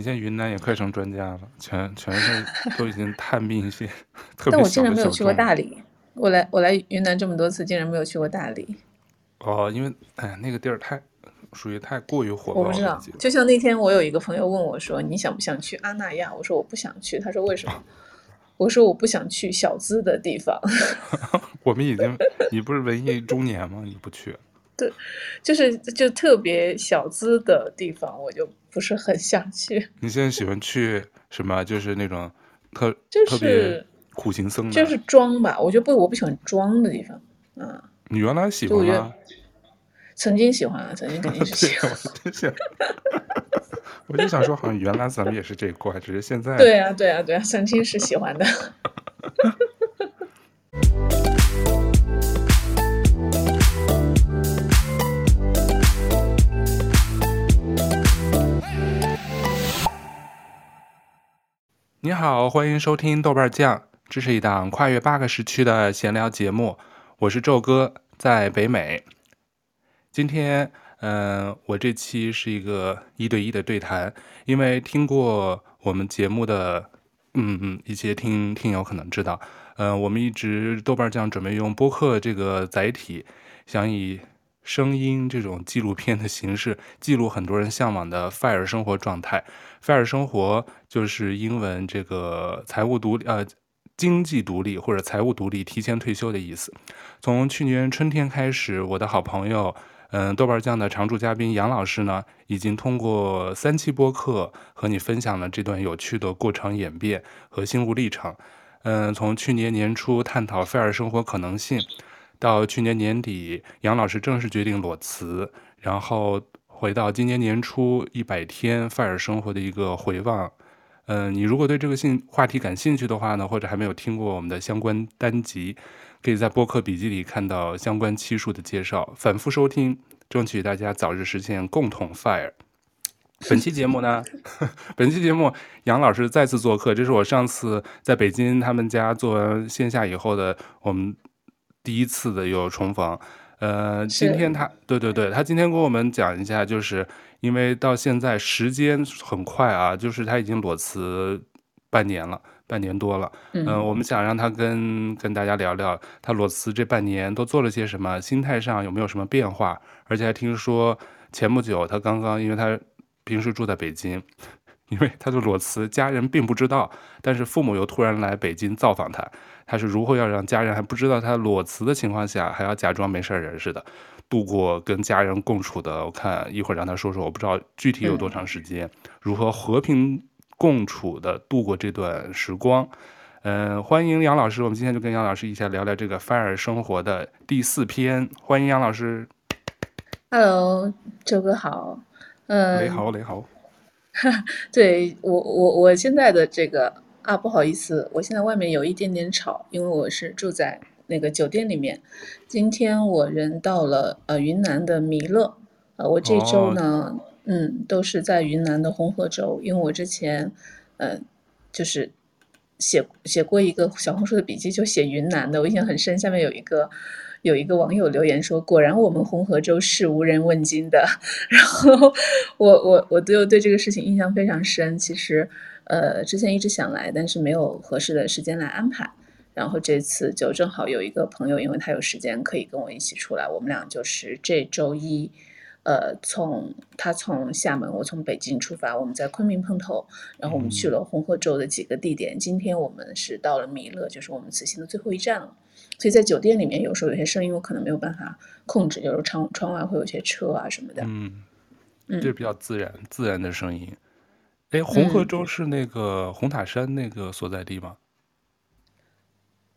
你现在云南也快成专家了，全全是 都已经探秘一些 特别。但我竟然没有去过大理，我来我来云南这么多次，竟然没有去过大理。哦，因为哎呀，那个地儿太属于太过于火爆了。我不知道，就像那天我有一个朋友问我说：“你想不想去阿那亚？”我说：“我不想去。”他说：“为什么？”我说：“我不想去小资的地方。”我们已经，你不是文艺中年吗？你不去？对，就是就特别小资的地方，我就不是很想去。你现在喜欢去什么？就是那种特、就是、特别苦行僧，就是装吧。我觉得不，我不喜欢装的地方。嗯，你原来喜欢吗？曾经喜欢啊，曾经肯定是喜欢。我就想说，好像原来咱们也是这一块，只是现在。对啊，对啊，对啊，曾经是喜欢的。你好，欢迎收听豆瓣酱，这是一档跨越八个时区的闲聊节目。我是宙哥，在北美。今天，嗯、我这期是一个一对一的对谈，因为听过我们节目的，嗯嗯，一些听听友可能知道，嗯、我们一直豆瓣酱准备用播客这个载体，想以声音这种纪录片的形式，记录很多人向往的 FIRE 生活状态。FIRE 生活就是英文这个财务独立，呃，经济独立或者财务独立、提前退休的意思。从去年春天开始，我的好朋友，嗯，豆瓣酱的常驻嘉宾杨老师呢，已经通过三期播客和你分享了这段有趣的过程演变和心路历程。嗯，从去年年初探讨 FIRE 生活可能性，到去年年底，杨老师正式决定裸辞，然后。回到今年年初一百天 FIRE 生活的一个回望，嗯、呃，你如果对这个兴话题感兴趣的话呢，或者还没有听过我们的相关单集，可以在播客笔记里看到相关期数的介绍，反复收听，争取大家早日实现共同 FIRE。本期节目呢，本期节目杨老师再次做客，这是我上次在北京他们家做完线下以后的我们第一次的有重逢。呃，今天他对对对，他今天跟我们讲一下，就是因为到现在时间很快啊，就是他已经裸辞半年了，半年多了。嗯、呃，我们想让他跟跟大家聊聊他裸辞这半年都做了些什么，心态上有没有什么变化，而且还听说前不久他刚刚，因为他平时住在北京。因为他就裸辞，家人并不知道，但是父母又突然来北京造访他，他是如何要让家人还不知道他裸辞的情况下，还要假装没事人似的，度过跟家人共处的？我看一会儿让他说说，我不知道具体有多长时间，如何和平共处的度过这段时光。嗯，欢迎杨老师，我们今天就跟杨老师一起来聊聊这个 FIRE 生活的第四篇。欢迎杨老师。Hello，周哥好。嗯，雷好，雷豪。对我我我现在的这个啊，不好意思，我现在外面有一点点吵，因为我是住在那个酒店里面。今天我人到了呃云南的弥勒，呃我这周呢，哦、嗯都是在云南的红河州，因为我之前呃就是写写过一个小红书的笔记，就写云南的，我印象很深。下面有一个。有一个网友留言说：“果然我们红河州是无人问津的。”然后我我我对对这个事情印象非常深。其实，呃，之前一直想来，但是没有合适的时间来安排。然后这次就正好有一个朋友，因为他有时间可以跟我一起出来，我们俩就是这周一，呃，从他从厦门，我从北京出发，我们在昆明碰头，然后我们去了红河州的几个地点。嗯、今天我们是到了弥勒，就是我们此行的最后一站了。所以在酒店里面，有时候有些声音我可能没有办法控制，有时候窗窗外会有些车啊什么的。嗯，这比较自然、嗯、自然的声音。哎，红河州是那个红塔山那个所在地吗？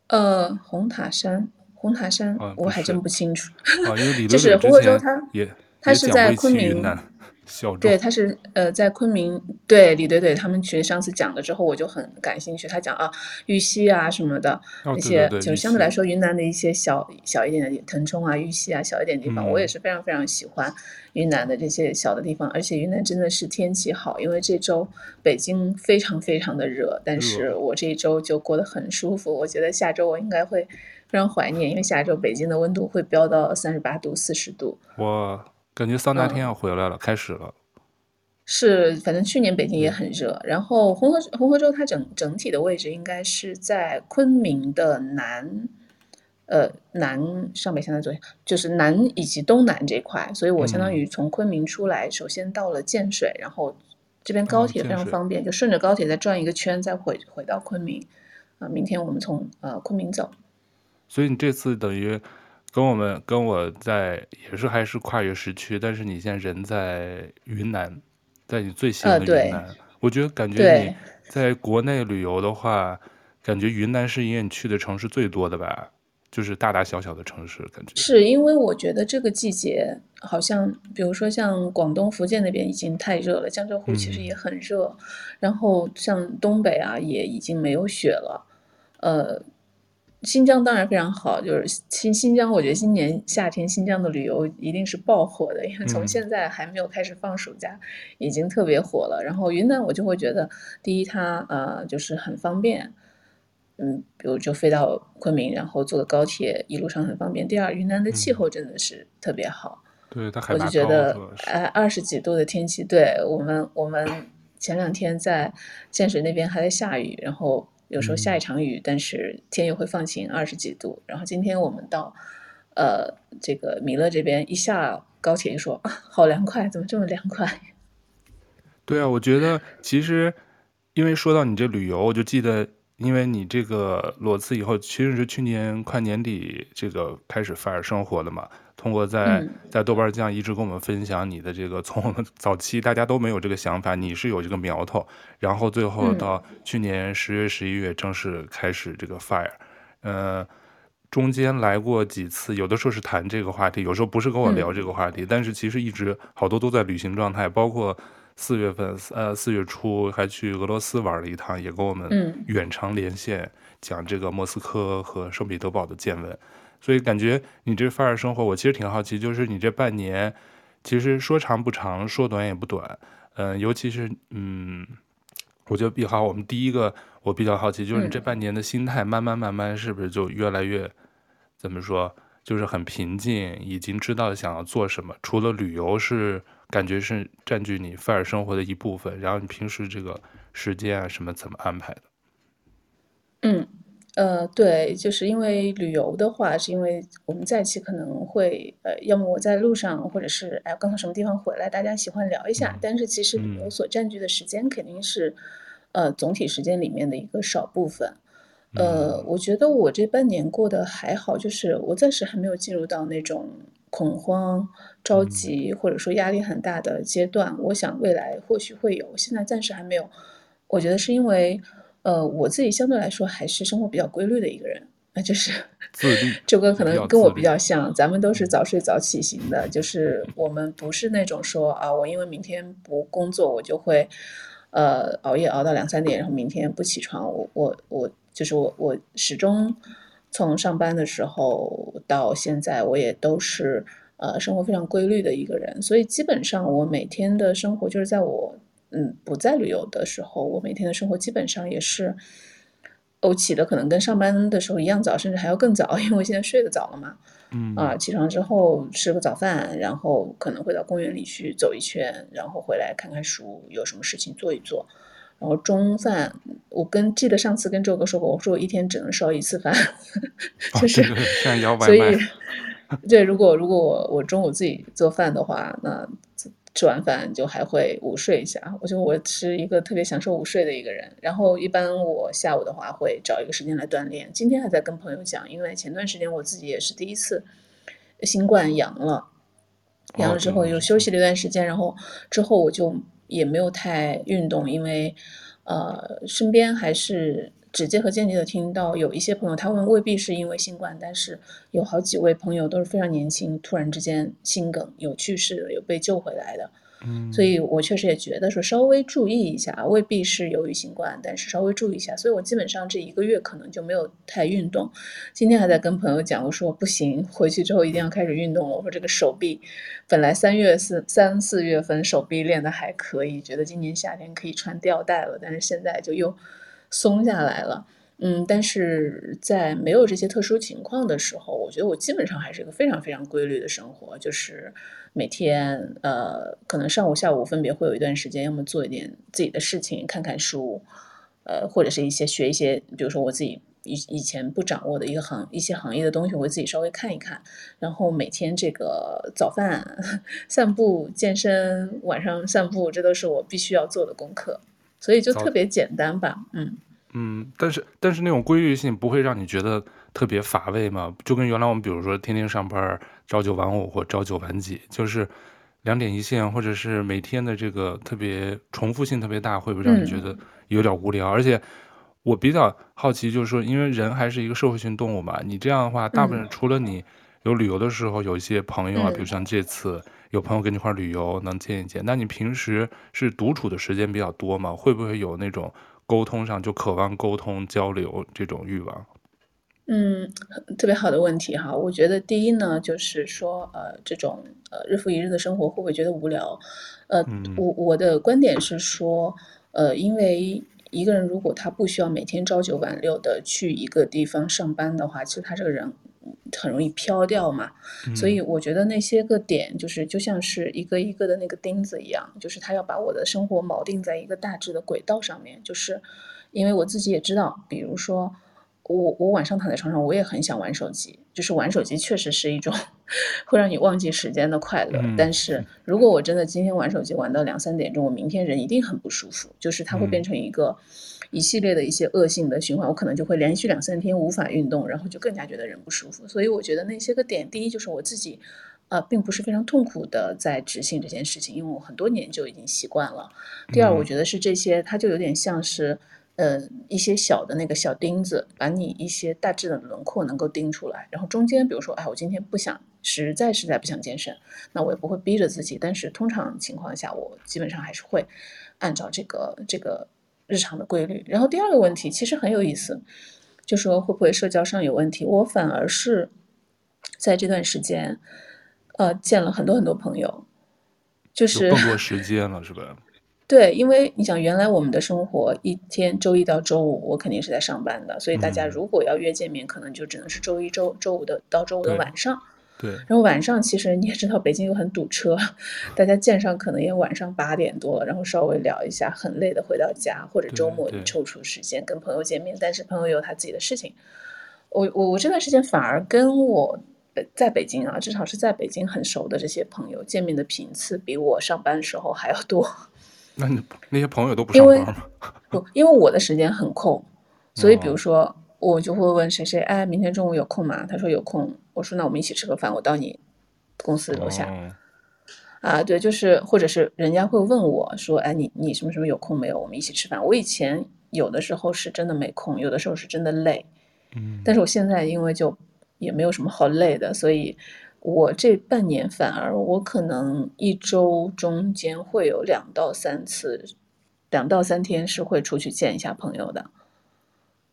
呃，红塔山，红塔山，啊、我还真不清楚。啊，因为李 就是红河州它，也它是 在昆明。对，他是呃在昆明，对李怼怼他们群上次讲了之后，我就很感兴趣。他讲啊玉溪啊什么的，那些就相对来说云南的一些小小一点的腾冲啊、玉溪啊小一点的地方，我也是非常非常喜欢云南的这些小的地方。而且云南真的是天气好，因为这周北京非常非常的热，但是我这一周就过得很舒服。我觉得下周我应该会非常怀念，因为下周北京的温度会飙到三十八度、四十度。哇。感觉桑拿天要回来了，嗯、开始了。是，反正去年北京也很热，嗯、然后红河红河州它整整体的位置应该是在昆明的南，呃南上北下南左，就是南以及东南这块，所以我相当于从昆明出来，嗯、首先到了建水，然后这边高铁非常方便，哦、就顺着高铁再转一个圈，再回回到昆明。啊、呃，明天我们从呃昆明走。所以你这次等于。跟我们跟我在也是还是跨越时区，但是你现在人在云南，在你最喜欢的云南，呃、我觉得感觉你在国内旅游的话，感觉云南是因为你去的城市最多的吧，就是大大小小的城市，感觉。是因为我觉得这个季节好像，比如说像广东、福建那边已经太热了，江浙沪其实也很热，嗯、然后像东北啊也已经没有雪了，呃。新疆当然非常好，就是新新疆，我觉得今年夏天新疆的旅游一定是爆火的，因为从现在还没有开始放暑假，嗯、已经特别火了。然后云南我就会觉得，第一它呃就是很方便，嗯，比如就飞到昆明，然后坐的高铁一路上很方便。第二，云南的气候真的是特别好，对，它我就觉得哎二十几度的天气，对我们我们前两天在建水那边还在下雨，然后。有时候下一场雨，嗯、但是天又会放晴，二十几度。然后今天我们到，呃，这个米勒这边一下高铁，一说啊，好凉快，怎么这么凉快？对啊，我觉得其实，因为说到你这旅游，我就记得，因为你这个裸辞以后，其实是去年快年底这个开始 FIRE 生活的嘛。通过在在豆瓣酱一直跟我们分享你的这个，从我们早期大家都没有这个想法，你是有这个苗头，然后最后到去年十月十一月正式开始这个 fire，呃，中间来过几次，有的时候是谈这个话题，有时候不是跟我聊这个话题，但是其实一直好多都在旅行状态，包括四月份呃四月初还去俄罗斯玩了一趟，也跟我们远程连线讲这个莫斯科和圣彼得堡的见闻。所以感觉你这 FIRE 生活，我其实挺好奇，就是你这半年，其实说长不长，说短也不短，嗯、呃，尤其是嗯，我觉得比好，我们第一个我比较好奇，就是你这半年的心态，慢慢慢慢是不是就越来越，怎么说，就是很平静，已经知道想要做什么，除了旅游是感觉是占据你 FIRE 生活的一部分，然后你平时这个时间啊什么怎么安排的？嗯。呃，对，就是因为旅游的话，是因为我们在一起可能会，呃，要么我在路上，或者是哎，刚从什么地方回来，大家喜欢聊一下。但是其实旅游所占据的时间肯定是，呃，总体时间里面的一个少部分。呃，我觉得我这半年过得还好，就是我暂时还没有进入到那种恐慌、着急或者说压力很大的阶段。我想未来或许会有，现在暂时还没有。我觉得是因为。呃，我自己相对来说还是生活比较规律的一个人，那就是周哥 可能跟我比较像，咱们都是早睡早起型的，就是我们不是那种说啊，我因为明天不工作，我就会呃熬夜熬到两三点，然后明天不起床。我我我就是我我始终从上班的时候到现在，我也都是呃生活非常规律的一个人，所以基本上我每天的生活就是在我。嗯，不在旅游的时候，我每天的生活基本上也是，我起的可能跟上班的时候一样早，甚至还要更早，因为我现在睡得早了嘛。嗯啊，起床之后吃个早饭，然后可能会到公园里去走一圈，然后回来看看书，有什么事情做一做。然后中饭，我跟记得上次跟周哥说过，我说我一天只能烧一次饭，就是所以 对，如果如果我我中午自己做饭的话，那。吃完饭就还会午睡一下，我觉得我是一个特别享受午睡的一个人。然后一般我下午的话会找一个时间来锻炼。今天还在跟朋友讲，因为前段时间我自己也是第一次新冠阳了，阳了之后又休息了一段时间，然后之后我就也没有太运动，因为呃身边还是。直接和间接的听到有一些朋友，他们未必是因为新冠，但是有好几位朋友都是非常年轻，突然之间心梗有去世的，有被救回来的。嗯，所以我确实也觉得说稍微注意一下，未必是由于新冠，但是稍微注意一下。所以我基本上这一个月可能就没有太运动。今天还在跟朋友讲，我说不行，回去之后一定要开始运动了。我说这个手臂本来三月四三四月份手臂练的还可以，觉得今年夏天可以穿吊带了，但是现在就又。松下来了，嗯，但是在没有这些特殊情况的时候，我觉得我基本上还是一个非常非常规律的生活，就是每天呃，可能上午下午分别会有一段时间，要么做一点自己的事情，看看书，呃，或者是一些学一些，比如说我自己以以前不掌握的一个行一些行业的东西，我会自己稍微看一看。然后每天这个早饭、散步、健身，晚上散步，这都是我必须要做的功课，所以就特别简单吧，嗯。嗯，但是但是那种规律性不会让你觉得特别乏味吗？就跟原来我们比如说天天上班，朝九晚五或朝九晚几，就是两点一线，或者是每天的这个特别重复性特别大，会不会让你觉得有点无聊？嗯、而且我比较好奇，就是说，因为人还是一个社会性动物嘛，你这样的话，大部分除了你有旅游的时候有一些朋友啊，嗯、比如像这次有朋友跟你一块旅游能见一见，那你平时是独处的时间比较多吗？会不会有那种？沟通上就渴望沟通交流这种欲望，嗯，特别好的问题哈。我觉得第一呢，就是说呃，这种呃日复一日的生活会不会觉得无聊？呃，嗯、我我的观点是说，呃，因为一个人如果他不需要每天朝九晚六的去一个地方上班的话，其实他这个人。很容易飘掉嘛，所以我觉得那些个点就是就像是一个一个的那个钉子一样，就是他要把我的生活锚定在一个大致的轨道上面。就是因为我自己也知道，比如说我我晚上躺在床上，我也很想玩手机，就是玩手机确实是一种会让你忘记时间的快乐。但是如果我真的今天玩手机玩到两三点钟，我明天人一定很不舒服，就是它会变成一个。一系列的一些恶性的循环，我可能就会连续两三天无法运动，然后就更加觉得人不舒服。所以我觉得那些个点，第一就是我自己，呃，并不是非常痛苦的在执行这件事情，因为我很多年就已经习惯了。第二，我觉得是这些，它就有点像是，呃，一些小的那个小钉子，把你一些大致的轮廓能够钉出来。然后中间，比如说，哎，我今天不想，实在实在不想健身，那我也不会逼着自己。但是通常情况下，我基本上还是会按照这个这个。日常的规律，然后第二个问题其实很有意思，就说会不会社交上有问题？我反而是在这段时间，呃，见了很多很多朋友，就是更多时间了，是吧？对，因为你想，原来我们的生活一天周一到周五，我肯定是在上班的，所以大家如果要约见面，嗯、可能就只能是周一周周五的到周五的晚上。对，然后晚上其实你也知道，北京又很堵车，大家见上可能也晚上八点多了，然后稍微聊一下，很累的回到家，或者周末你抽出时间跟朋友见面，但是朋友有他自己的事情。我我我这段时间反而跟我在北京啊，至少是在北京很熟的这些朋友见面的频次，比我上班的时候还要多。那你那些朋友都不上班吗？不，因为我的时间很空，所以比如说。我就会问谁谁，哎，明天中午有空吗？他说有空。我说那我们一起吃个饭，我到你公司楼下。哦、啊，对，就是或者是人家会问我说，哎，你你什么什么有空没有？我们一起吃饭。我以前有的时候是真的没空，有的时候是真的累。嗯，但是我现在因为就也没有什么好累的，所以我这半年反而我可能一周中间会有两到三次，两到三天是会出去见一下朋友的。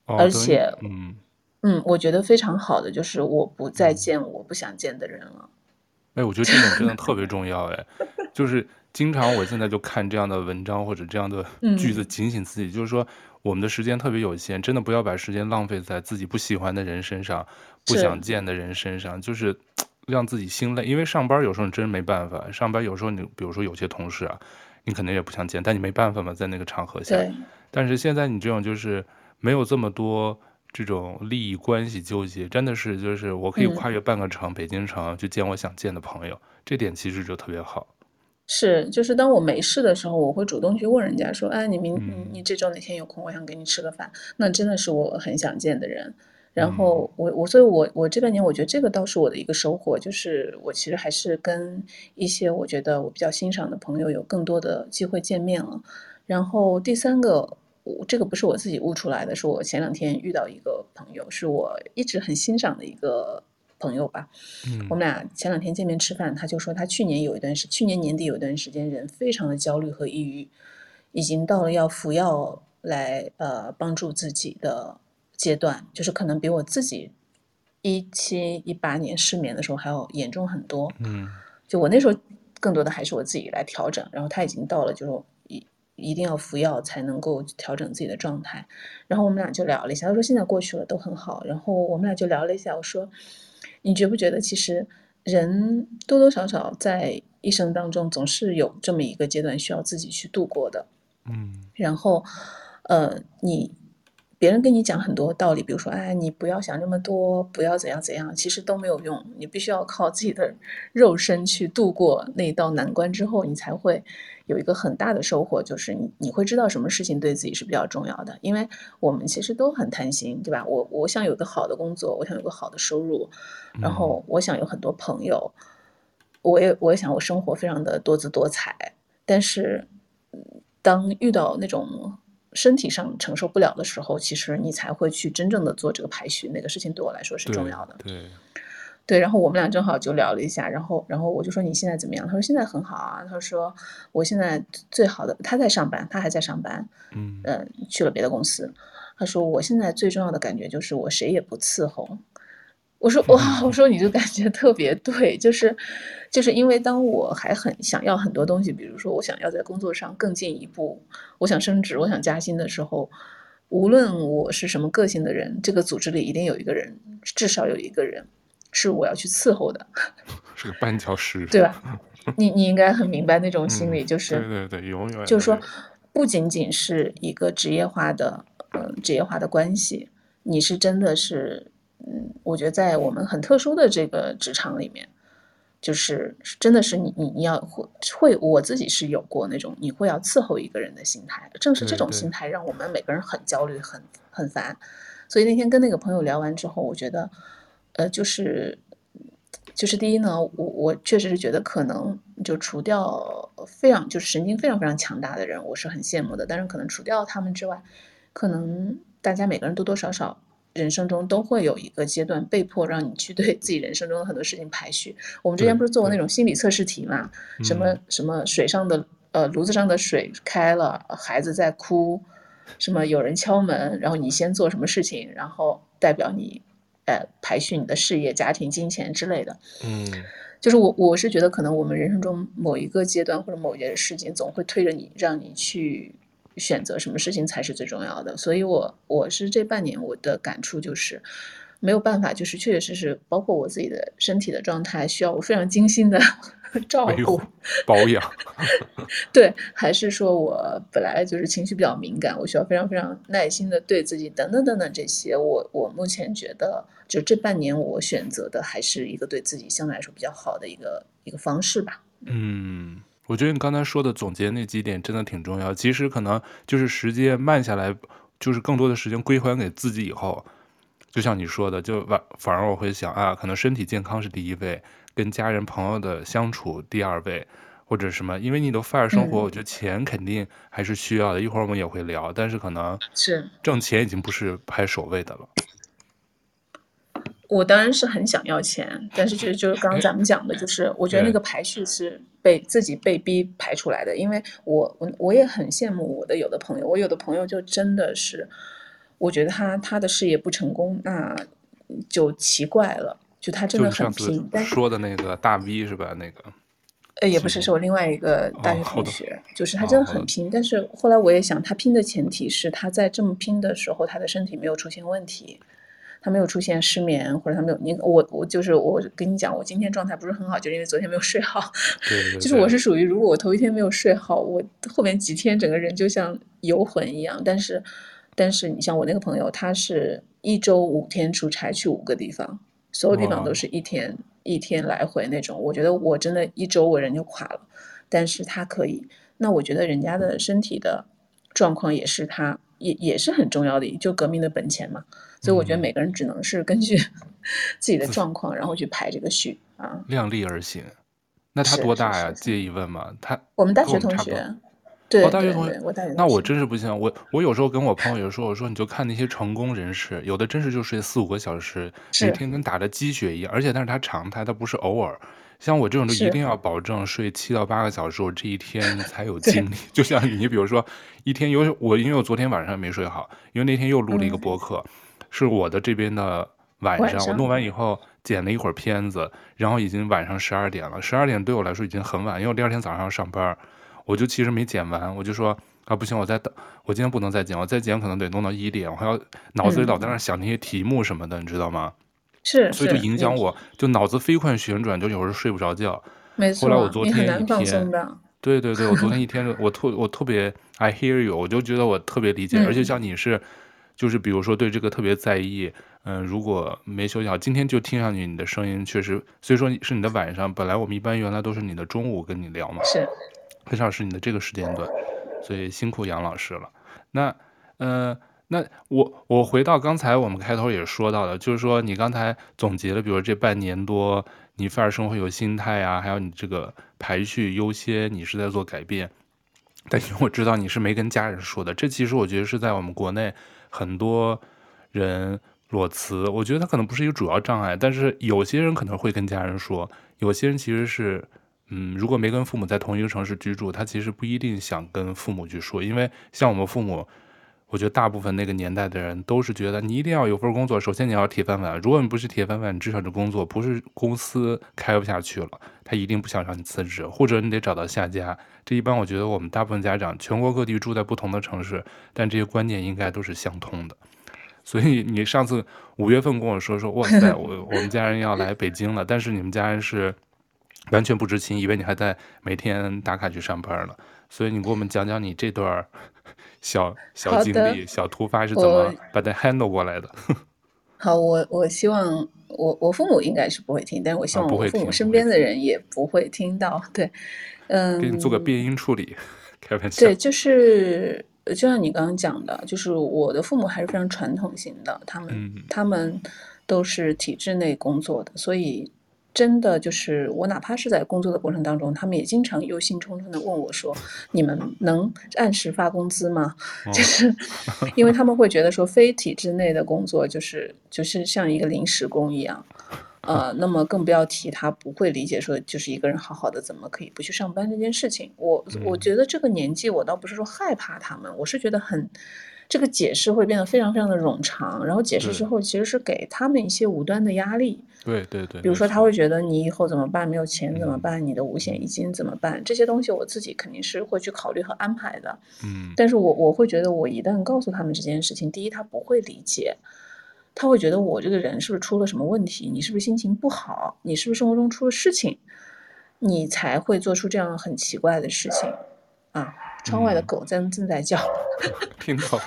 而且，嗯嗯，我觉得非常好的就是我不再见我不想见的人了。哎，我觉得这点真的特别重要。哎，就是经常我现在就看这样的文章或者这样的 句子，警醒自己，就是说我们的时间特别有限，真的不要把时间浪费在自己不喜欢的人身上、不想见的人身上，就是让自己心累。因为上班有时候你真没办法，上班有时候你比如说有些同事啊，你可能也不想见，但你没办法嘛，在那个场合下。但是现在你这种就是。没有这么多这种利益关系纠结，真的是就是我可以跨越半个城，嗯、北京城去见我想见的朋友，这点其实就特别好。是，就是当我没事的时候，我会主动去问人家说：“哎，你明你这周哪天有空？我想跟你吃个饭。嗯”那真的是我很想见的人。然后我我所以我我这半年我觉得这个倒是我的一个收获，就是我其实还是跟一些我觉得我比较欣赏的朋友有更多的机会见面了。然后第三个。这个不是我自己悟出来的，是我前两天遇到一个朋友，是我一直很欣赏的一个朋友吧。嗯，我们俩前两天见面吃饭，他就说他去年有一段时，去年年底有一段时间人非常的焦虑和抑郁，已经到了要服药来呃帮助自己的阶段，就是可能比我自己一七一八年失眠的时候还要严重很多。嗯，就我那时候更多的还是我自己来调整，然后他已经到了就是。一定要服药才能够调整自己的状态。然后我们俩就聊了一下，他说现在过去了都很好。然后我们俩就聊了一下，我说你觉不觉得其实人多多少少在一生当中总是有这么一个阶段需要自己去度过的。嗯，然后呃你。别人跟你讲很多道理，比如说，哎，你不要想那么多，不要怎样怎样，其实都没有用。你必须要靠自己的肉身去度过那一道难关之后，你才会有一个很大的收获，就是你你会知道什么事情对自己是比较重要的。因为我们其实都很贪心，对吧？我我想有个好的工作，我想有个好的收入，然后我想有很多朋友，我也我也想我生活非常的多姿多彩。但是，当遇到那种身体上承受不了的时候，其实你才会去真正的做这个排序。那个事情对我来说是重要的。对，对，对。然后我们俩正好就聊了一下，然后，然后我就说你现在怎么样？他说现在很好啊。他说我现在最好的，他在上班，他还在上班。嗯，呃，去了别的公司。他说我现在最重要的感觉就是我谁也不伺候。我说哇，我说你就感觉特别对，就是。就是因为当我还很想要很多东西，比如说我想要在工作上更进一步，我想升职，我想加薪的时候，无论我是什么个性的人，这个组织里一定有一个人，至少有一个人是我要去伺候的，是个绊脚石，对吧？你你应该很明白那种心理，就是、嗯、对对对，永远就是说，不仅仅是一个职业化的，呃，职业化的关系，你是真的是，嗯，我觉得在我们很特殊的这个职场里面。就是真的是你你你要会会我自己是有过那种你会要伺候一个人的心态，正是这种心态让我们每个人很焦虑很很烦，所以那天跟那个朋友聊完之后，我觉得，呃，就是就是第一呢，我我确实是觉得可能就除掉非常就是神经非常非常强大的人，我是很羡慕的，但是可能除掉他们之外，可能大家每个人多多少少。人生中都会有一个阶段被迫让你去对自己人生中的很多事情排序。我们之前不是做过那种心理测试题嘛？什么什么水上的呃炉子上的水开了，孩子在哭，什么有人敲门，然后你先做什么事情，然后代表你呃排序你的事业、家庭、金钱之类的。嗯，就是我我是觉得可能我们人生中某一个阶段或者某一件事情总会推着你，让你去。选择什么事情才是最重要的，所以我我是这半年我的感触就是，没有办法，就是确确实实，包括我自己的身体的状态，需要我非常精心的 照顾保养。对，还是说我本来就是情绪比较敏感，我需要非常非常耐心的对自己等等等等这些，我我目前觉得，就这半年我选择的还是一个对自己相对来说比较好的一个一个方式吧。嗯。我觉得你刚才说的总结那几点真的挺重要。其实可能就是时间慢下来，就是更多的时间归还给自己以后，就像你说的，就反反而我会想啊，可能身体健康是第一位，跟家人朋友的相处第二位，或者什么。因为你的 FIRE 生活，我觉得钱肯定还是需要的。嗯、一会儿我们也会聊，但是可能是挣钱已经不是排首位的了。我当然是很想要钱，但是就是就是刚刚咱们讲的，就是我觉得那个排序是被自己被逼排出来的，因为我我我也很羡慕我的有的朋友，我有的朋友就真的是，我觉得他他的事业不成功，那就奇怪了，就他真的很拼。说的那个大 V 是吧？那个，呃，也不是，是我另外一个大学同学，哦、就是他真的很拼，但是后来我也想，他拼的前提是他在这么拼的时候，他的身体没有出现问题。他没有出现失眠，或者他没有你我我就是我跟你讲，我今天状态不是很好，就是因为昨天没有睡好。对对对。就是我是属于，如果我头一天没有睡好，我后面几天整个人就像游魂一样。但是，但是你像我那个朋友，他是一周五天出差去五个地方，所有地方都是一天一天来回那种。我觉得我真的一周我人就垮了，但是他可以。那我觉得人家的身体的状况也是他也也是很重要的，就革命的本钱嘛。所以我觉得每个人只能是根据自己的状况，然后去排这个序啊。量力而行。那他多大呀？介意问吗？他我们大学同学。对，我大学同学。我大学。那我真是不行。我我有时候跟我朋友有时候我说，你就看那些成功人士，有的真是就睡四五个小时，每天跟打了鸡血一样。而且但是他常态，他不是偶尔。像我这种就一定要保证睡七到八个小时，我这一天 才有精力。就像你，你比如说一天有我，因为我昨天晚上没睡好，因为那天又录了一个播客。嗯是我的这边的晚上，我弄完以后剪了一会儿片子，然后已经晚上十二点了。十二点对我来说已经很晚，因为我第二天早上要上班，我就其实没剪完。我就说啊，不行，我再等，我今天不能再剪，我再剪可能得弄到一点，我还要脑子里老在那想那些题目什么的，嗯、你知道吗？是，所以就影响我，就脑子飞快旋转，就有时候睡不着觉。没错，后来我昨天一天，你很难放松的。对对对，我昨天一天，我特我特别 I hear you，我就觉得我特别理解，嗯、而且像你是，就是比如说对这个特别在意，嗯、呃，如果没休息好，今天就听上去你的声音确实，所以说是你的晚上，本来我们一般原来都是你的中午跟你聊嘛，是，很少是你的这个时间段，所以辛苦杨老师了。那，嗯、呃，那我我回到刚才我们开头也说到的，就是说你刚才总结了，比如这半年多。你反而生活有心态啊，还有你这个排序优先，你是在做改变。但因为我知道你是没跟家人说的，这其实我觉得是在我们国内很多人裸辞，我觉得他可能不是一个主要障碍，但是有些人可能会跟家人说，有些人其实是，嗯，如果没跟父母在同一个城市居住，他其实不一定想跟父母去说，因为像我们父母。我觉得大部分那个年代的人都是觉得你一定要有份工作，首先你要铁饭碗。如果你不是铁饭碗，你至少这工作不是公司开不下去了，他一定不想让你辞职，或者你得找到下家。这一般我觉得我们大部分家长，全国各地住在不同的城市，但这些观念应该都是相通的。所以你上次五月份跟我说说，哇塞，我我们家人要来北京了，但是你们家人是完全不知情，以为你还在每天打卡去上班呢。所以你给我们讲讲你这段。小小经历、小突发是怎么把它 handle 过来的？好，我我希望我我父母应该是不会听，但是我希望我父母身边的人也不会听到。啊、对，嗯，给你做个变音处理，开玩笑。对，就是就像你刚刚讲的，就是我的父母还是非常传统型的，他们、嗯、他们都是体制内工作的，所以。真的就是我，哪怕是在工作的过程当中，他们也经常忧心忡忡的问我说：“你们能按时发工资吗？” 哦、就是因为他们会觉得说，非体制内的工作就是就是像一个临时工一样，呃，那么更不要提他不会理解说，就是一个人好好的怎么可以不去上班这件事情。我我觉得这个年纪，我倒不是说害怕他们，我是觉得很。这个解释会变得非常非常的冗长，然后解释之后其实是给他们一些无端的压力。对对对，比如说他会觉得你以后怎么办？没有钱怎么办？你的五险一金怎么办？这些东西我自己肯定是会去考虑和安排的。嗯，但是我我会觉得我一旦告诉他们这件事情，第一他不会理解，他会觉得我这个人是不是出了什么问题？你是不是心情不好？你是不是生活中出了事情？你才会做出这样很奇怪的事情啊？窗外的狗正正在叫，听到，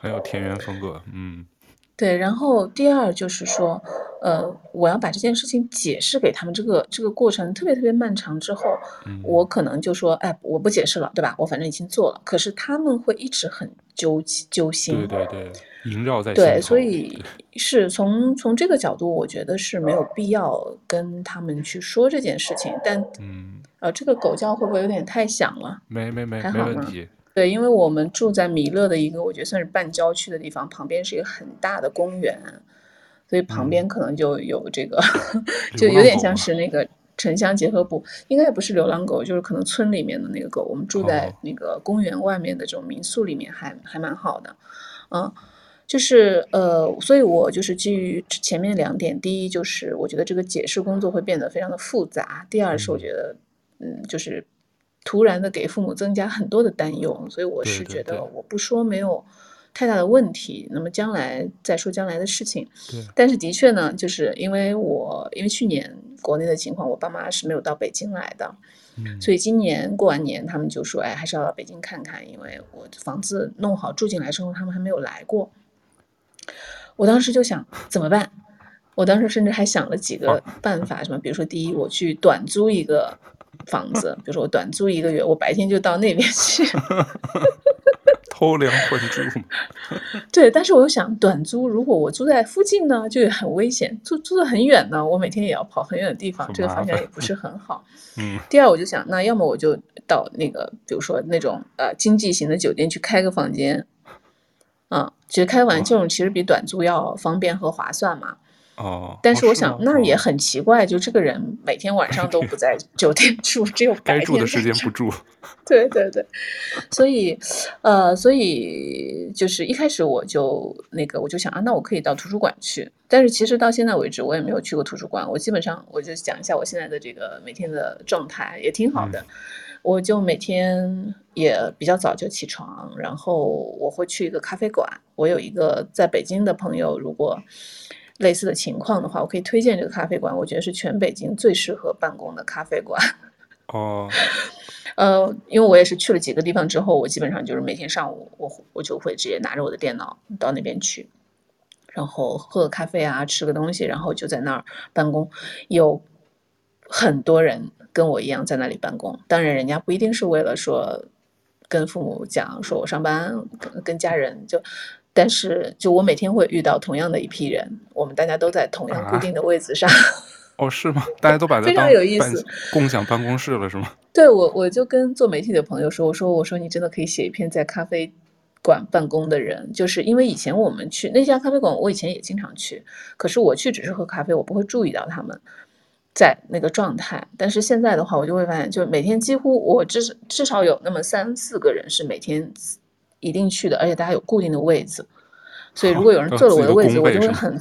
很有田园风格，嗯，对。然后第二就是说，呃，我要把这件事情解释给他们，这个这个过程特别特别漫长。之后，嗯、我可能就说，哎，我不解释了，对吧？我反正已经做了。可是他们会一直很揪揪心，对对对，萦绕在。对，所以 是从从这个角度，我觉得是没有必要跟他们去说这件事情。但，嗯。呃，这个狗叫会不会有点太响了？没没没，还好吗？没问题。对，因为我们住在弥勒的一个，我觉得算是半郊区的地方，旁边是一个很大的公园，所以旁边可能就有这个，嗯、就有点像是那个城乡结合部，应该也不是流浪狗，就是可能村里面的那个狗。我们住在那个公园外面的这种民宿里面还，还还蛮好的。嗯，就是呃，所以我就是基于前面两点，第一就是我觉得这个解释工作会变得非常的复杂，第二是我觉得。嗯嗯，就是突然的给父母增加很多的担忧，所以我是觉得我不说没有太大的问题，那么将来再说将来的事情。但是的确呢，就是因为我因为去年国内的情况，我爸妈是没有到北京来的，嗯，所以今年过完年他们就说，哎，还是要到北京看看，因为我房子弄好住进来之后，他们还没有来过。我当时就想怎么办？我当时甚至还想了几个办法，什么，比如说第一，我去短租一个。房子，比如说我短租一个月，我白天就到那边去，偷梁换柱。对，但是我又想，短租如果我住在附近呢，就很危险；住住的很远呢，我每天也要跑很远的地方，这个方向也不是很好。嗯。第二，我就想，那要么我就到那个，比如说那种呃经济型的酒店去开个房间，啊，其实开完这种其实比短租要方便和划算嘛。哦，但是我想那也很奇怪，就这个人每天晚上都不在 酒店住，只有白天该住的时间不住。对对对，所以，呃，所以就是一开始我就那个我就想啊，那我可以到图书馆去。但是其实到现在为止，我也没有去过图书馆。我基本上我就讲一下我现在的这个每天的状态，也挺好的。我就每天也比较早就起床，然后我会去一个咖啡馆。我有一个在北京的朋友，如果类似的情况的话，我可以推荐这个咖啡馆。我觉得是全北京最适合办公的咖啡馆。哦，呃，因为我也是去了几个地方之后，我基本上就是每天上午我我就会直接拿着我的电脑到那边去，然后喝个咖啡啊，吃个东西，然后就在那儿办公。有很多人跟我一样在那里办公，当然人家不一定是为了说跟父母讲说我上班跟跟家人就，但是就我每天会遇到同样的一批人，我们大家都在同样固定的位置上。啊 哦，是吗？大家都把它当共享办公室了，是吗？对，我我就跟做媒体的朋友说，我说我说你真的可以写一篇在咖啡馆办公的人，就是因为以前我们去那家咖啡馆，我以前也经常去，可是我去只是喝咖啡，我不会注意到他们在那个状态。但是现在的话，我就会发现，就每天几乎我至至少有那么三四个人是每天一定去的，而且大家有固定的位置，所以如果有人坐了我的位置，我就会很。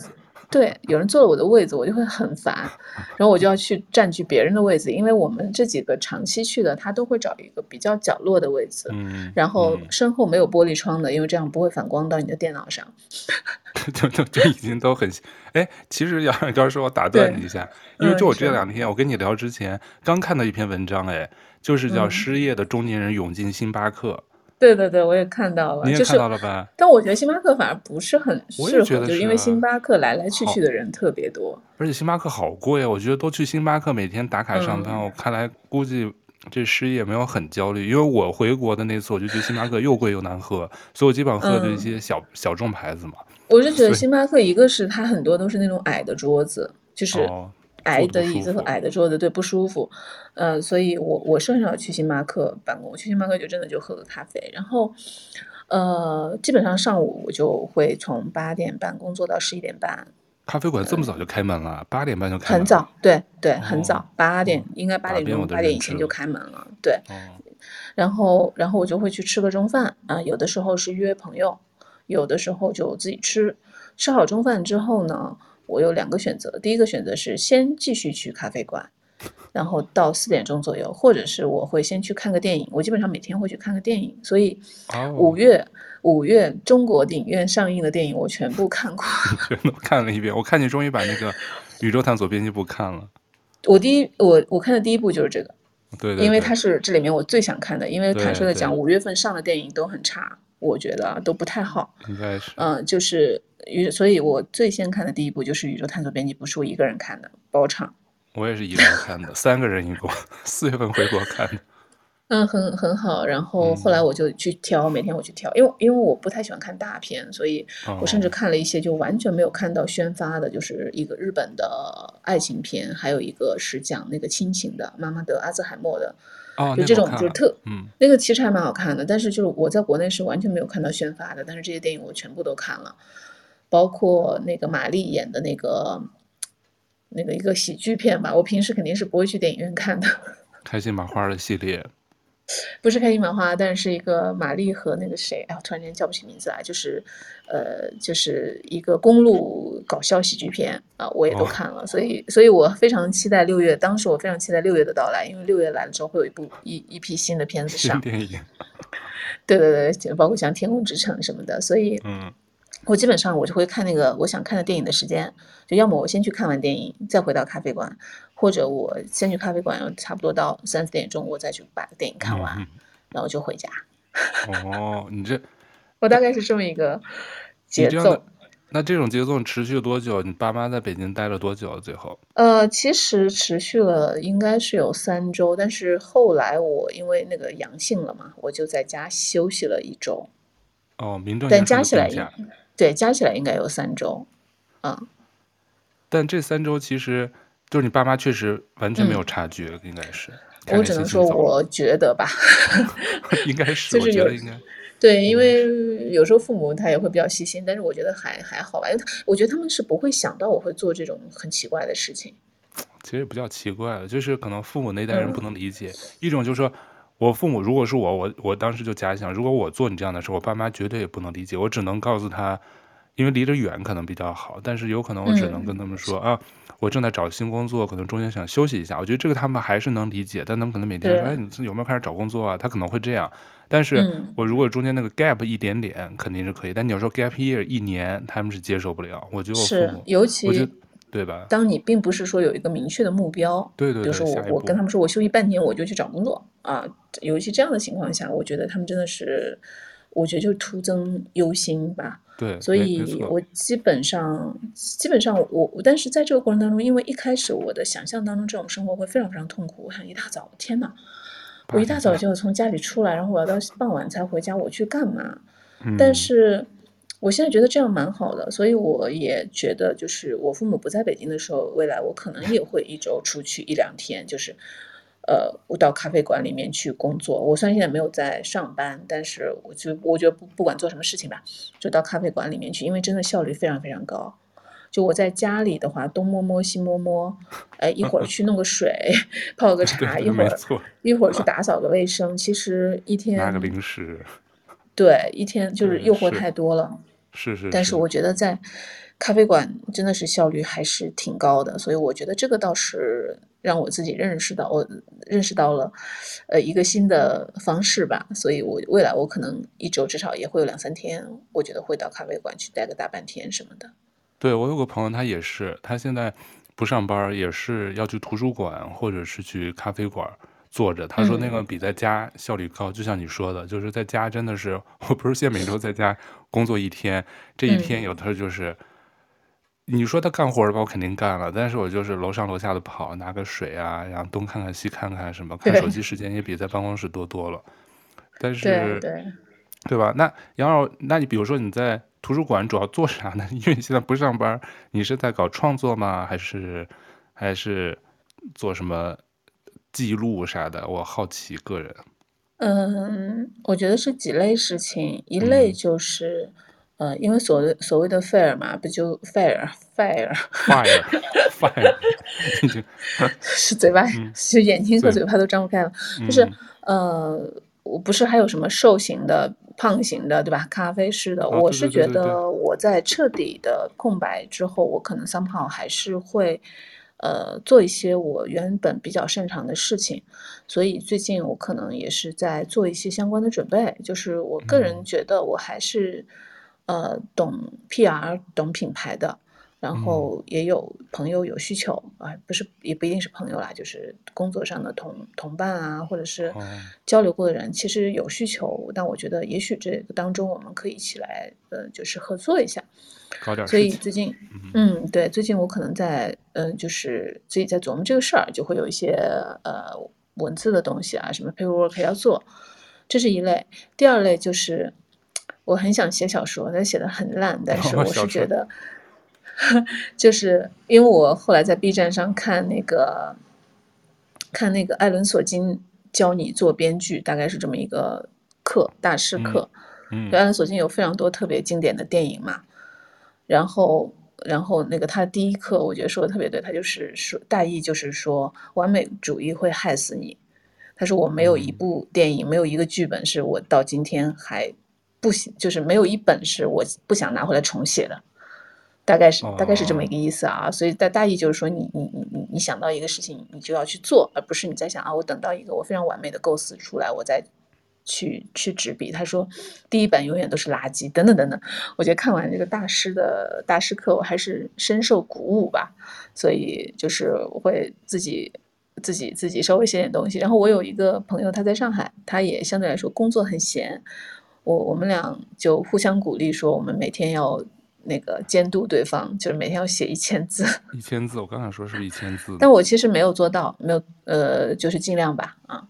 对，有人坐了我的位子，我就会很烦，然后我就要去占据别人的位子，因为我们这几个长期去的，他都会找一个比较角落的位子，嗯，然后身后没有玻璃窗的，因为这样不会反光到你的电脑上。就 就就已经都很，哎，其实要要说我打断你一下，因为就我这两天、嗯、我跟你聊之前刚看到一篇文章，哎，就是叫失业的中年人涌进星巴克。对对对，我也看到了，你也看到了吧？就是，但我觉得星巴克反而不是很适合，就是因为星巴克来来去去的人特别多，而且星巴克好贵啊！我觉得都去星巴克每天打卡上班，嗯，我看来估计这失业没有很焦虑，因为我回国的那次我就觉得星巴克又贵又难喝，所以我基本上喝的一些小，嗯、小众牌子嘛。我是觉得星巴克一个是它很多都是那种矮的桌子，就是。哦矮的椅子和矮的桌子，对，不舒服，呃，所以我我是很少去星巴克办公，我去星巴克就真的就喝个咖啡，然后，呃，基本上上午我就会从八点半工作到十一点半。咖啡馆这么早就开门了？八点半就开门？很早，对对，很早，八点应该八点钟，八点以前就开门了，对。然后然后我就会去吃个中饭啊，有的时候是约朋友，有的时候就自己吃。吃好中饭之后呢，我有两个选择，第一个选择是先继续去咖啡馆，然后到四点钟左右，或者是我会先去看个电影。我基本上每天会去看个电影，所以五月、oh. 五月中国电影院上映的电影我全部看过，全都看了一遍。我看你终于把那个《宇宙探索编辑部》看了。我第一我我看的第一部就是这个，对，对，对，因为它是这里面我最想看的。因为坦率的讲，五月份上的电影都很差，我觉得都不太好。应该是，嗯，就是。宇，所以我最先看的第一部就是《宇宙探索编辑不》，是我一个人看的，包场。我也是一个人看的，三个人一共，四月份回国看的。嗯，很很好。然后后来我就去挑，嗯、每天我去挑，因为因为我不太喜欢看大片，所以我甚至看了一些就完全没有看到宣发的，就是一个日本的爱情片，还有一个是讲那个亲情的，妈妈得阿兹海默的。哦，就这种就是特，嗯，那个其实还蛮好看的，但是就是我在国内是完全没有看到宣发的，但是这些电影我全部都看了。包括那个玛丽演的那个，那个一个喜剧片吧，我平时肯定是不会去电影院看的。开心麻花的系列，不是开心麻花，但是一个玛丽和那个谁，哎，我突然间叫不起名字来，就是，呃，就是一个公路搞笑喜剧片啊，我也都看了，哦、所以，所以我非常期待六月，当时我非常期待六月的到来，因为六月来了之后会有一部一一批新的片子上。新电影。对对对，就包括像《天空之城》什么的，所以嗯。我基本上我就会看那个我想看的电影的时间，就要么我先去看完电影，再回到咖啡馆，或者我先去咖啡馆，差不多到三四点钟，我再去把电影看完，嗯、然后就回家。哦，你这，我大概是这么一个 节奏。那这种节奏持续多久？你爸妈在北京待了多久？最后？呃，其实持续了应该是有三周，但是后来我因为那个阳性了嘛，我就在家休息了一周。哦，民政但加起来对，加起来应该有三周，嗯。但这三周其实就是你爸妈确实完全没有察觉，嗯、应该是。我只能说，我觉得吧。应该是，就是有应该。对，因为有时候父母他也会比较细心，但是我觉得还还好吧，因为他我觉得他们是不会想到我会做这种很奇怪的事情。其实也不叫奇怪了，就是可能父母那代人不能理解，嗯、一种就是说。我父母如果是我，我我当时就假想，如果我做你这样的事，我爸妈绝对也不能理解。我只能告诉他，因为离得远可能比较好，但是有可能我只能跟他们说、嗯、啊，我正在找新工作，可能中间想休息一下。我觉得这个他们还是能理解，但他们可能每天说，哎，你有没有开始找工作啊？他可能会这样。但是我如果中间那个 gap 一点点，肯定是可以。但你要说 gap year 一年，他们是接受不了。我觉得我父母，是尤其对吧？当你并不是说有一个明确的目标，对对对，比如说我我跟他们说我休息半年我就去找工作啊，尤其这样的情况下，我觉得他们真的是，我觉得就徒增忧心吧。对，所以我基本上基本上我，但是在这个过程当中，因为一开始我的想象当中这种生活会非常非常痛苦。我想一大早，天呐，我一大早就要从家里出来，然后我要到傍晚才回家，我去干嘛？嗯、但是我现在觉得这样蛮好的，所以我也觉得，就是我父母不在北京的时候，未来我可能也会一周出去一两天，就是。呃，我到咖啡馆里面去工作。我虽然现在没有在上班，但是我就我觉得不不管做什么事情吧，就到咖啡馆里面去，因为真的效率非常非常高。就我在家里的话，东摸摸西摸摸，哎，一会儿去弄个水，泡个 茶，一会儿一会儿去 打扫个卫生。其实一天拿个零食，对，一天就是诱惑太多了。是是，但是我觉得在咖啡馆真的是效率还是挺高的，所以我觉得这个倒是。让我自己认识到，我认识到了，呃，一个新的方式吧。所以，我未来我可能一周至少也会有两三天，我觉得会到咖啡馆去待个大半天什么的。对，我有个朋友，他也是，他现在不上班，也是要去图书馆或者是去咖啡馆坐着。他说那个比在家效率高，嗯、就像你说的，就是在家真的是，我不是现在每周在家工作一天，这一天有的就是。嗯你说他干活的吧，我肯定干了，但是我就是楼上楼下的跑，拿个水啊，然后东看看西看看什么，看手机时间也比在办公室多多了。但是，对对，对吧？那杨老，那你比如说你在图书馆主要做啥呢？因为你现在不上班，你是在搞创作吗？还是还是做什么记录啥的？我好奇个人。嗯，我觉得是几类事情，一类就是。嗯呃，因为所谓所谓的 fire 嘛，不就 fair fair，fire，fire，是嘴巴，是眼睛和嘴巴都张不开了。就是呃，我不是还有什么瘦型的、胖型的，对吧？咖啡师的，我是觉得我在彻底的空白之后，我可能 somehow 还是会呃做一些我原本比较擅长的事情。所以最近我可能也是在做一些相关的准备。就是我个人觉得我还是。呃，懂 PR，懂品牌的，然后也有朋友有需求啊、不是也不一定是朋友啦，就是工作上的同同伴啊，或者是交流过的人，其实有需求，但我觉得也许这个当中我们可以一起来，呃，就是合作一下。搞点。所以最近，嗯，对，最近我可能在，嗯、呃，就是自己在琢磨这个事儿，就会有一些呃文字的东西啊，什么 paperwork 要做，这是一类。第二类就是。我很想写小说，但写的很烂。但是我是觉得，就是因为我后来在 B 站上看那个，看那个艾伦·索金教你做编剧，大概是这么一个课，大师课。嗯，艾伦·索金有非常多特别经典的电影嘛。然后，然后那个他第一课，我觉得说的特别对，他就是说大意就是说，完美主义会害死你。他说我没有一部电影，没有一个剧本是我到今天还。不行，就是没有一本是我不想拿回来重写的，大概是大概是这么一个意思啊。所以大大意就是说你，你你你你想到一个事情，你就要去做，而不是你在想啊，我等到一个我非常完美的构思出来，我再去去执笔。他说，第一版永远都是垃圾，等等等等。我觉得看完这个大师的大师课，我还是深受鼓舞吧。所以就是我会自己自己自己稍微写点东西。然后我有一个朋友，他在上海，他也相对来说工作很闲。我我们俩就互相鼓励，说我们每天要那个监督对方，就是每天要写一千字。一千字，我刚想说是一千字？但我其实没有做到，没有，呃，就是尽量吧，啊，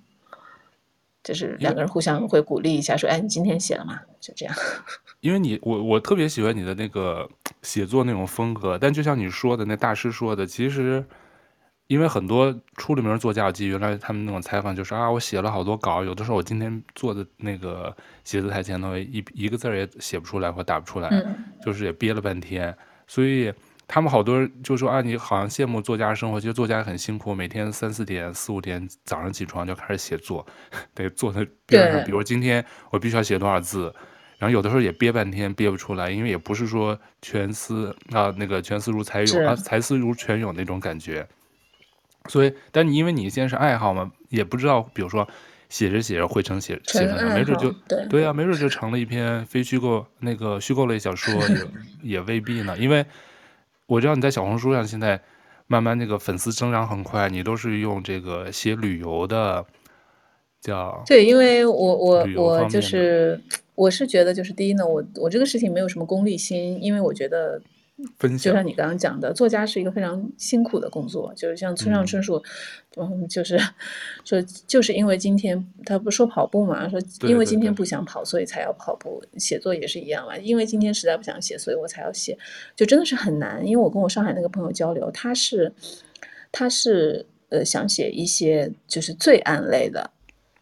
就是两个人互相会鼓励一下，说，哎，你今天写了吗？就这样。因为你，我我特别喜欢你的那个写作那种风格，但就像你说的，那大师说的，其实。因为很多出了名作家，我记得原来他们那种采访就是啊，我写了好多稿，有的时候我今天坐的那个写字台前头一一个字儿也写不出来或打不出来，就是也憋了半天。所以他们好多人就说啊，你好像羡慕作家生活，其实作家很辛苦，每天三四点、四五点早上起床就开始写作，得坐在边上。比如今天我必须要写多少字，然后有的时候也憋半天憋不出来，因为也不是说全思啊那个全思如才涌啊才思如泉涌那种感觉。所以，但你因为你现在是爱好嘛，也不知道，比如说写着写着会成写写成，没准就对对啊，没准就成了一篇非虚构那个虚构类小说，也 也未必呢。因为我知道你在小红书上现在慢慢那个粉丝增长很快，你都是用这个写旅游的，叫对，因为我我我就是我是觉得就是第一呢，我我这个事情没有什么功利心，因为我觉得。就像你刚刚讲的，作家是一个非常辛苦的工作，就是像村上春树，嗯，嗯就是说，就是因为今天他不说跑步嘛，说因为今天不想跑，所以才要跑步。写作也是一样嘛，因为今天实在不想写，所以我才要写，就真的是很难。因为我跟我上海那个朋友交流，他是他是呃想写一些就是罪案类的，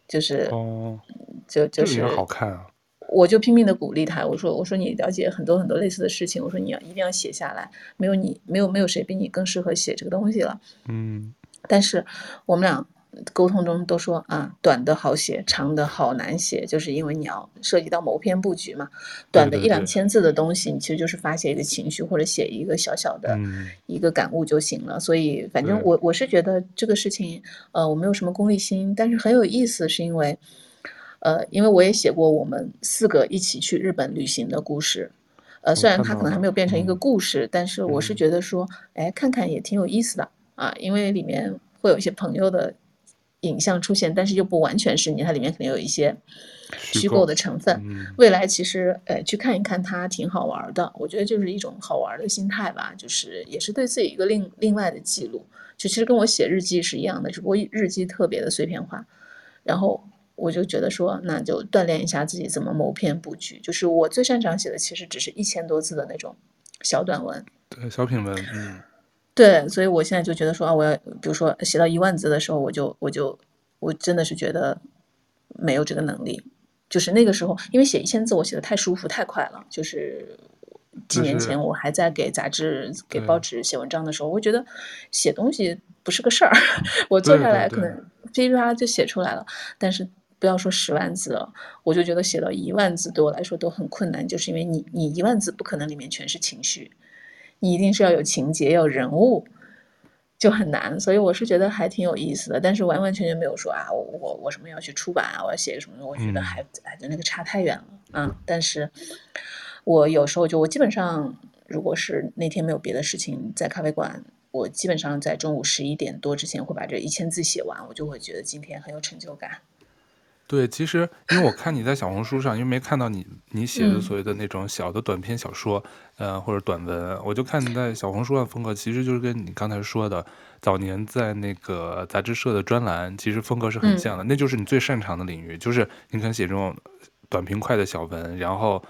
就是哦，就就是好看啊。我就拼命的鼓励他，我说我说你了解很多很多类似的事情，我说你要一定要写下来，没有你没有没有谁比你更适合写这个东西了。嗯，但是我们俩沟通中都说啊，短的好写，长的好难写，就是因为你要涉及到谋篇布局嘛。短的一两千字的东西，你其实就是发泄一个情绪或者写一个小小的一个感悟就行了。所以反正我我是觉得这个事情，呃，我没有什么功利心，但是很有意思，是因为。呃，因为我也写过我们四个一起去日本旅行的故事，呃，虽然它可能还没有变成一个故事，但是我是觉得说，哎，看看也挺有意思的啊，因为里面会有一些朋友的影像出现，但是又不完全是你，它里面可能有一些虚构的成分。未来其实，呃，去看一看它挺好玩的，我觉得就是一种好玩的心态吧，就是也是对自己一个另另外的记录，就其实跟我写日记是一样的，只不过日记特别的碎片化，然后。我就觉得说，那就锻炼一下自己怎么谋篇布局。就是我最擅长写的，其实只是一千多字的那种小短文，对，小品文，嗯，对。所以我现在就觉得说啊，我要比如说写到一万字的时候，我就我就我真的是觉得没有这个能力。就是那个时候，因为写一千字，我写的太舒服太快了。就是几年前我还在给杂志、给报纸写文章的时候，我觉得写东西不是个事儿，我坐下来可能噼里啪啦就写出来了，但是。不要说十万字了，我就觉得写到一万字对我来说都很困难，就是因为你你一万字不可能里面全是情绪，你一定是要有情节，要有人物，就很难。所以我是觉得还挺有意思的，但是完完全全没有说啊，我我我什么要去出版啊，我要写个什么，我觉得还哎就那个差太远了啊。但是我有时候就我基本上，如果是那天没有别的事情，在咖啡馆，我基本上在中午十一点多之前会把这一千字写完，我就会觉得今天很有成就感。对，其实因为我 看你在小红书上，因为没看到你你写的所谓的那种小的短篇小说，嗯、呃，或者短文，我就看你在小红书上风格，其实就是跟你刚才说的早年在那个杂志社的专栏，其实风格是很像的，嗯、那就是你最擅长的领域，就是你可能写这种短平快的小文，然后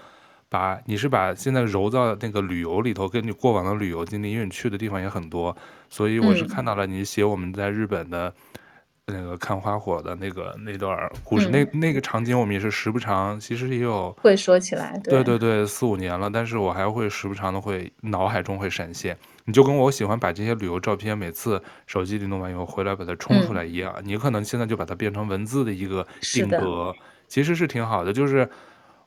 把你是把现在揉到那个旅游里头，跟你过往的旅游经历，因为你去的地方也很多，所以我是看到了你写我们在日本的。那个看花火的那个那段故事，嗯、那那个场景我们也是时不常，其实也有会说起来，对，对对对，四五年了，但是我还会时不常的会脑海中会闪现。你就跟我喜欢把这些旅游照片，每次手机里弄完以后回来把它冲出来一样，嗯、你可能现在就把它变成文字的一个定格，其实是挺好的，就是。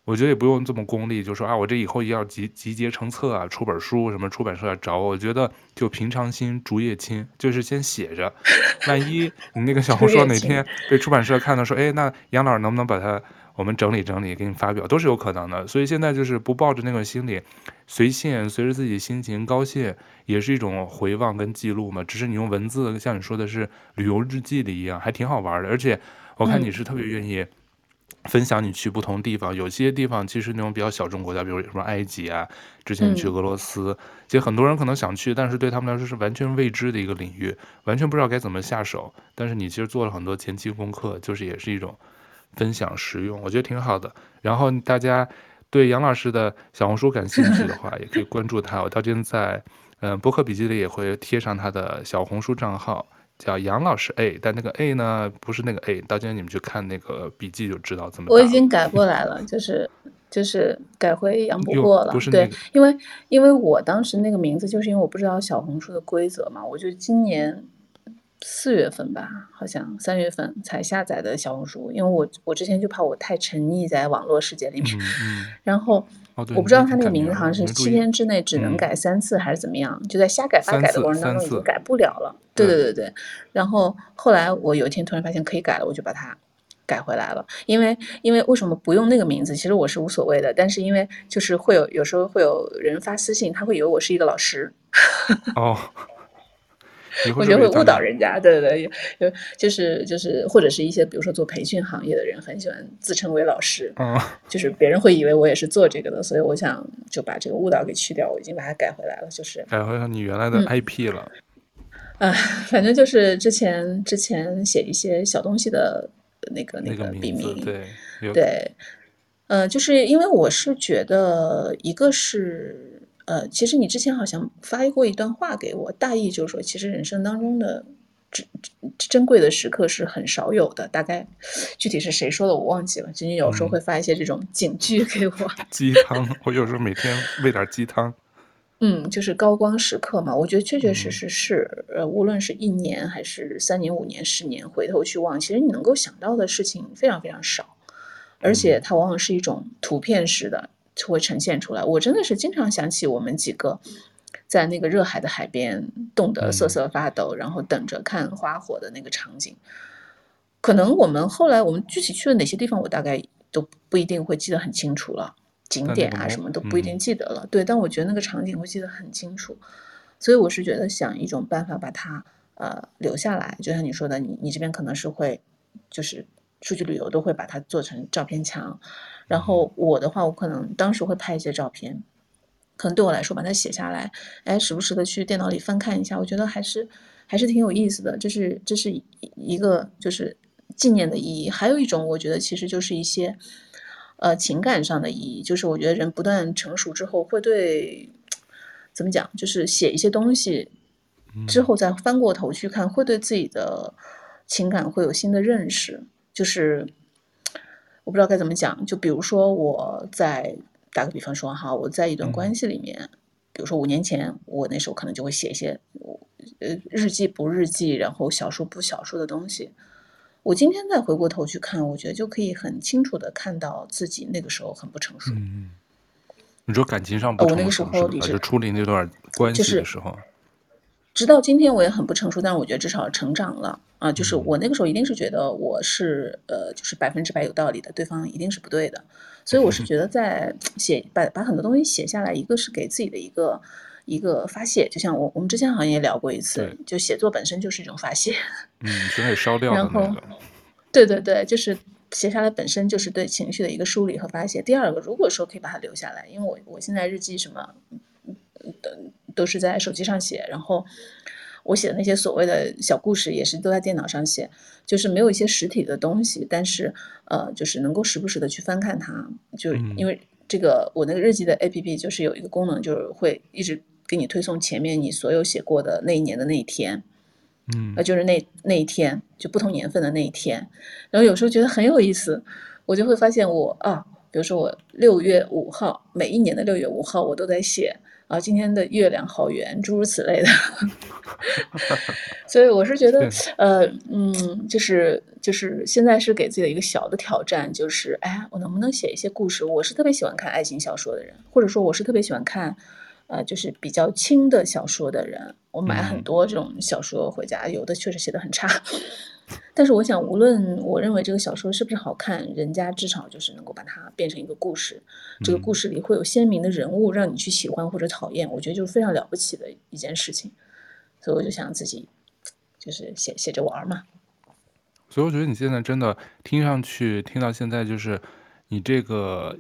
我觉得也不用这么功利，就说啊，我这以后也要集集结成册啊，出本书，什么出版社来找我。我觉得就平常心，竹叶青，就是先写着，万一 你那个小红书哪天被出版社看到，说，哎，那杨老师能不能把它我们整理整理，给你发表，都是有可能的。所以现在就是不抱着那个心理，随性，随着自己心情高兴，也是一种回望跟记录嘛。只是你用文字，像你说的是旅游日记的一样，还挺好玩的。而且我看你是特别愿意。分享你去不同地方，有些地方其实那种比较小众国家，比如什么埃及啊，之前你去俄罗斯，嗯、其实很多人可能想去，但是对他们来说是完全未知的一个领域，完全不知道该怎么下手。但是你其实做了很多前期功课，就是也是一种分享实用，我觉得挺好的。然后大家对杨老师的小红书感兴趣的话，也可以关注他。我到现在，嗯、呃，播客笔记里也会贴上他的小红书账号。叫杨老师 A，但那个 A 呢，不是那个 A，到今天你们去看那个笔记就知道怎么。我已经改过来了，就是就是改回杨不过了。不是、那个、对，因为因为我当时那个名字，就是因为我不知道小红书的规则嘛，我就今年四月份吧，好像三月份才下载的小红书，因为我我之前就怕我太沉溺在网络世界里面，嗯嗯、然后、哦、我不知道他那个名字好像是七天之内只能改三次还是怎么样，嗯、就在瞎改发改的过程当中已经改不了了。对对对对，然后后来我有一天突然发现可以改了，我就把它改回来了。因为因为为什么不用那个名字？其实我是无所谓的，但是因为就是会有有时候会有人发私信，他会以为我是一个老师。哦。我觉得会误导人家，对对对，有就是就是或者是一些比如说做培训行业的人很喜欢自称为老师，嗯，就是别人会以为我也是做这个的，所以我想就把这个误导给去掉，我已经把它改回来了，就是改回到你原来的 IP 了。啊、反正就是之前之前写一些小东西的那个那个笔名，对对，呃，就是因为我是觉得一个是。呃，其实你之前好像发过一段话给我，大意就是说，其实人生当中的珍珍贵的时刻是很少有的。大概具体是谁说的我忘记了。仅仅有时候会发一些这种警句给我。鸡汤，我有时候每天喂点鸡汤。嗯，就是高光时刻嘛，我觉得确确实实是，呃、嗯，无论是一年还是三年、五年、十年，回头去望，其实你能够想到的事情非常非常少，而且它往往是一种图片式的。就会呈现出来。我真的是经常想起我们几个在那个热海的海边冻得瑟瑟发抖，然后等着看花火的那个场景。可能我们后来我们具体去了哪些地方，我大概都不一定会记得很清楚了，景点啊什么都不一定记得了。对，但我觉得那个场景会记得很清楚。所以我是觉得想一种办法把它呃留下来，就像你说的，你你这边可能是会就是出去旅游都会把它做成照片墙。然后我的话，我可能当时会拍一些照片，可能对我来说把它写下来，哎，时不时的去电脑里翻看一下，我觉得还是还是挺有意思的。这是这是一个就是纪念的意义，还有一种我觉得其实就是一些呃情感上的意义，就是我觉得人不断成熟之后，会对怎么讲，就是写一些东西之后再翻过头去看，会对自己的情感会有新的认识，就是。我不知道该怎么讲，就比如说我在打个比方说哈，我在一段关系里面，嗯、比如说五年前，我那时候可能就会写一些呃日记不日记，然后小说不小说的东西。我今天再回过头去看，我觉得就可以很清楚的看到自己那个时候很不成熟。嗯，你说感情上不成熟，是吧？就处理那段关系的时候。就是直到今天我也很不成熟，但是我觉得至少成长了啊！就是我那个时候一定是觉得我是呃，就是百分之百有道理的，对方一定是不对的，所以我是觉得在 写把把很多东西写下来，一个是给自己的一个一个发泄，就像我我们之前好像也聊过一次，就写作本身就是一种发泄，嗯，就可以烧掉的那个。然后，对对对，就是写下来本身就是对情绪的一个梳理和发泄。第二个，如果说可以把它留下来，因为我我现在日记什么的。都是在手机上写，然后我写的那些所谓的小故事也是都在电脑上写，就是没有一些实体的东西，但是呃，就是能够时不时的去翻看它，就因为这个我那个日记的 APP 就是有一个功能，就是会一直给你推送前面你所有写过的那一年的那一天，嗯，呃，就是那那一天就不同年份的那一天，然后有时候觉得很有意思，我就会发现我啊，比如说我六月五号，每一年的六月五号我都在写。啊，今天的月亮好圆，诸如此类的，所以我是觉得，呃，嗯，就是就是现在是给自己的一个小的挑战，就是哎，我能不能写一些故事？我是特别喜欢看爱情小说的人，或者说我是特别喜欢看，呃，就是比较轻的小说的人。我买很多这种小说回家，有的确实写的很差。但是我想，无论我认为这个小说是不是好看，人家至少就是能够把它变成一个故事。这个故事里会有鲜明的人物，让你去喜欢或者讨厌。我觉得就是非常了不起的一件事情。所以我就想自己就是写写着玩嘛。所以我觉得你现在真的听上去，听到现在就是你这个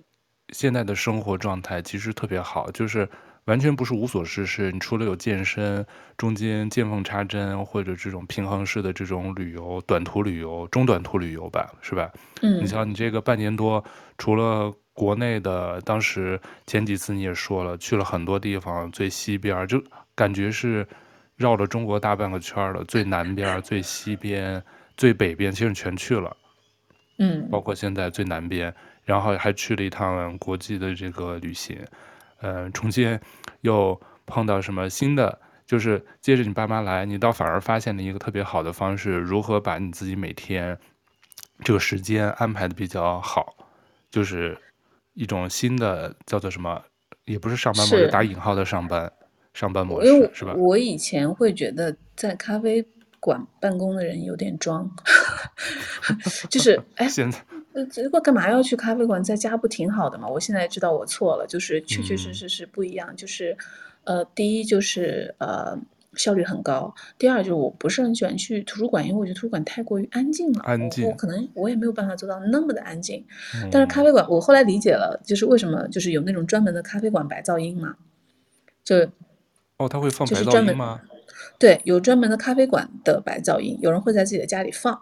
现在的生活状态其实特别好，就是。完全不是无所事事，你除了有健身，中间见缝插针或者这种平衡式的这种旅游、短途旅游、中短途旅游吧，是吧？嗯，你像你这个半年多，除了国内的，当时前几次你也说了，去了很多地方，最西边就感觉是绕了中国大半个圈了，最南边、最西边、最北边，其实全去了。嗯，包括现在最南边，然后还去了一趟国际的这个旅行。呃，中间又碰到什么新的就是接着你爸妈来，你倒反而发现了一个特别好的方式，如何把你自己每天这个时间安排的比较好，就是一种新的叫做什么，也不是上班模式，打引号的上班上班模式是吧？我以前会觉得在咖啡馆办公的人有点装，就是哎，现在呃，这个干嘛要去咖啡馆？在家不挺好的吗？我现在知道我错了，就是确确实实是不一样，嗯、就是。呃，第一就是呃效率很高，第二就是我不是很喜欢去图书馆，因为我觉得图书馆太过于安静了，安静，我，我可能我也没有办法做到那么的安静。嗯、但是咖啡馆，我后来理解了，就是为什么就是有那种专门的咖啡馆白噪音嘛，就哦，他会放白噪音吗？对，有专门的咖啡馆的白噪音，有人会在自己的家里放。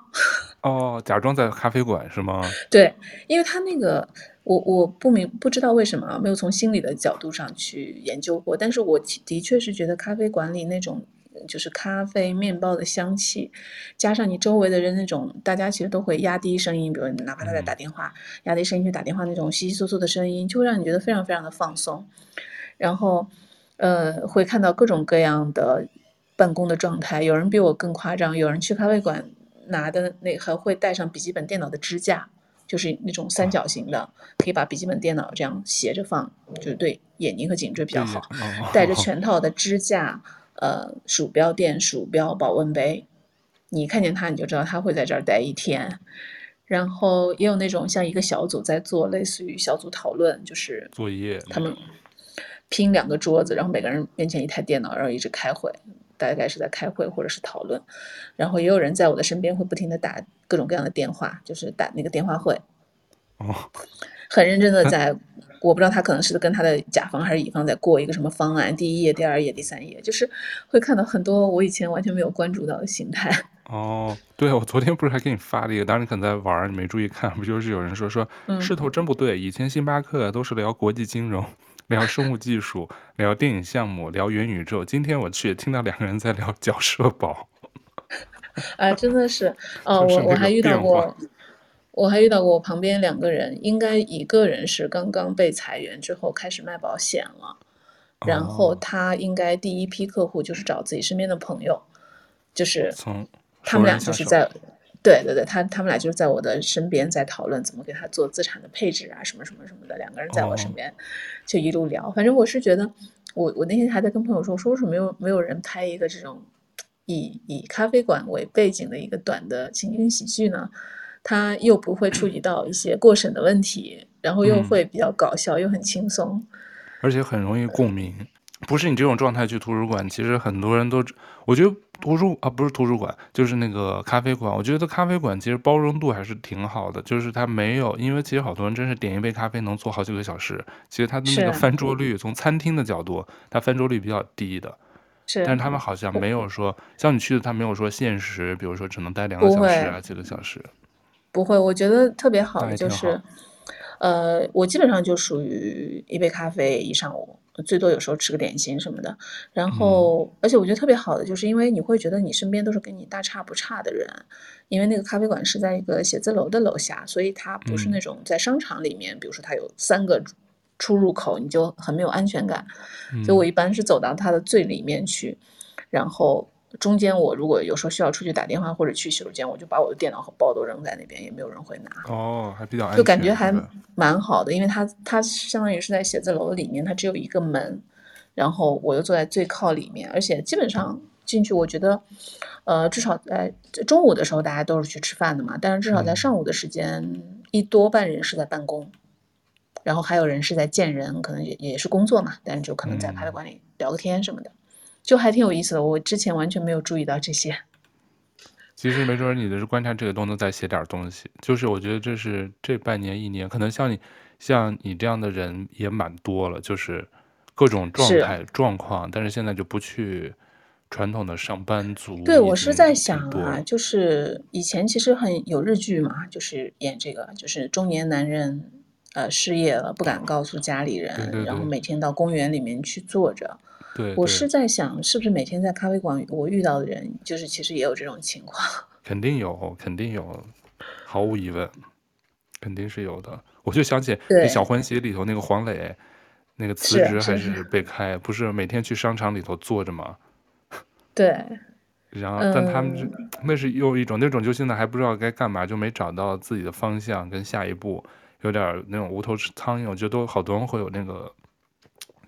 哦，假装在咖啡馆是吗？对，因为他那个。我我不明不知道为什么没有从心理的角度上去研究过，但是我的确是觉得咖啡馆里那种就是咖啡面包的香气，加上你周围的人那种大家其实都会压低声音，比如哪怕他在打电话，压低声音去打电话那种窸窸窣窣的声音，就会让你觉得非常非常的放松。然后，呃，会看到各种各样的办公的状态，有人比我更夸张，有人去咖啡馆拿的那还会带上笔记本电脑的支架。就是那种三角形的，啊、可以把笔记本电脑这样斜着放，就是对眼睛和颈椎比较好。带着全套的支架，呃，鼠标垫、鼠标、保温杯，你看见他你就知道他会在这儿待一天。然后也有那种像一个小组在做类似于小组讨论，就是作业，他们拼两个桌子，然后每个人面前一台电脑，然后一直开会。大概是在开会或者是讨论，然后也有人在我的身边会不停地打各种各样的电话，就是打那个电话会，哦，很认真的在，我不知道他可能是跟他的甲方还是乙方在过一个什么方案，第一页、第二页、第三页，就是会看到很多我以前完全没有关注到的形态。哦，对，我昨天不是还给你发了一个，当时你可能在玩，你没注意看，不就是有人说说势头真不对，以前星巴克都是聊国际金融。聊生物技术，聊电影项目，聊元宇宙。今天我去听到两个人在聊缴社保，啊，真的是，哦，我我还遇到过，我还遇到过我旁边两个人，应该一个人是刚刚被裁员之后开始卖保险了，然后他应该第一批客户就是找自己身边的朋友，就是从他们俩就是在。对对对，他他们俩就是在我的身边在讨论怎么给他做资产的配置啊，什么什么什么的。两个人在我身边就一路聊。反正我是觉得，我我那天还在跟朋友说，说为什么没有没有人拍一个这种以以咖啡馆为背景的一个短的情景喜剧呢？他又不会触及到一些过审的问题，然后又会比较搞笑，又很轻松，而且很容易共鸣。不是你这种状态去图书馆，其实很多人都，我觉得图书啊不是图书馆，就是那个咖啡馆。我觉得咖啡馆其实包容度还是挺好的，就是它没有，因为其实好多人真是点一杯咖啡能坐好几个小时。其实它的那个翻桌率，从餐厅的角度，它翻桌率比较低的。是。但是他们好像没有说，像你去的，他没有说限时，比如说只能待两个小时啊，几个小时。不会，我觉得特别好的就是，呃，我基本上就属于一杯咖啡一上午。最多有时候吃个点心什么的，然后、嗯、而且我觉得特别好的，就是因为你会觉得你身边都是跟你大差不差的人，因为那个咖啡馆是在一个写字楼的楼下，所以它不是那种在商场里面，嗯、比如说它有三个出入口，你就很没有安全感。所以我一般是走到它的最里面去，然后。中间我如果有时候需要出去打电话或者去洗手间，我就把我的电脑和包都扔在那边，也没有人会拿。哦，还比较安全，就感觉还蛮好的，因为它它相当于是在写字楼里面，它只有一个门，然后我又坐在最靠里面，而且基本上进去，我觉得，呃，至少在中午的时候大家都是去吃饭的嘛，但是至少在上午的时间，嗯、一多半人是在办公，然后还有人是在见人，可能也也是工作嘛，但是就可能在咖啡馆里聊个天什么的。嗯就还挺有意思的，我之前完全没有注意到这些。其实没准你的是观察这个都能再写点东西。就是我觉得这是这半年一年，可能像你像你这样的人也蛮多了，就是各种状态状况。但是现在就不去传统的上班族。对，我是在想啊，就是以前其实很有日剧嘛，就是演这个，就是中年男人呃失业了，不敢告诉家里人，对对对，然后每天到公园里面去坐着。对，我是在想，是不是每天在咖啡馆我遇到的人，就是其实也有这种情况？肯定有，肯定有，毫无疑问，肯定是有的。我就想起那《小欢喜》里头那个黄磊，那个辞职还是被开，不是每天去商场里头坐着吗？对。然后，但他们就那是又一种那种，就现在还不知道该干嘛，就没找到自己的方向跟下一步，有点那种无头苍蝇。我觉得都好多人会有那个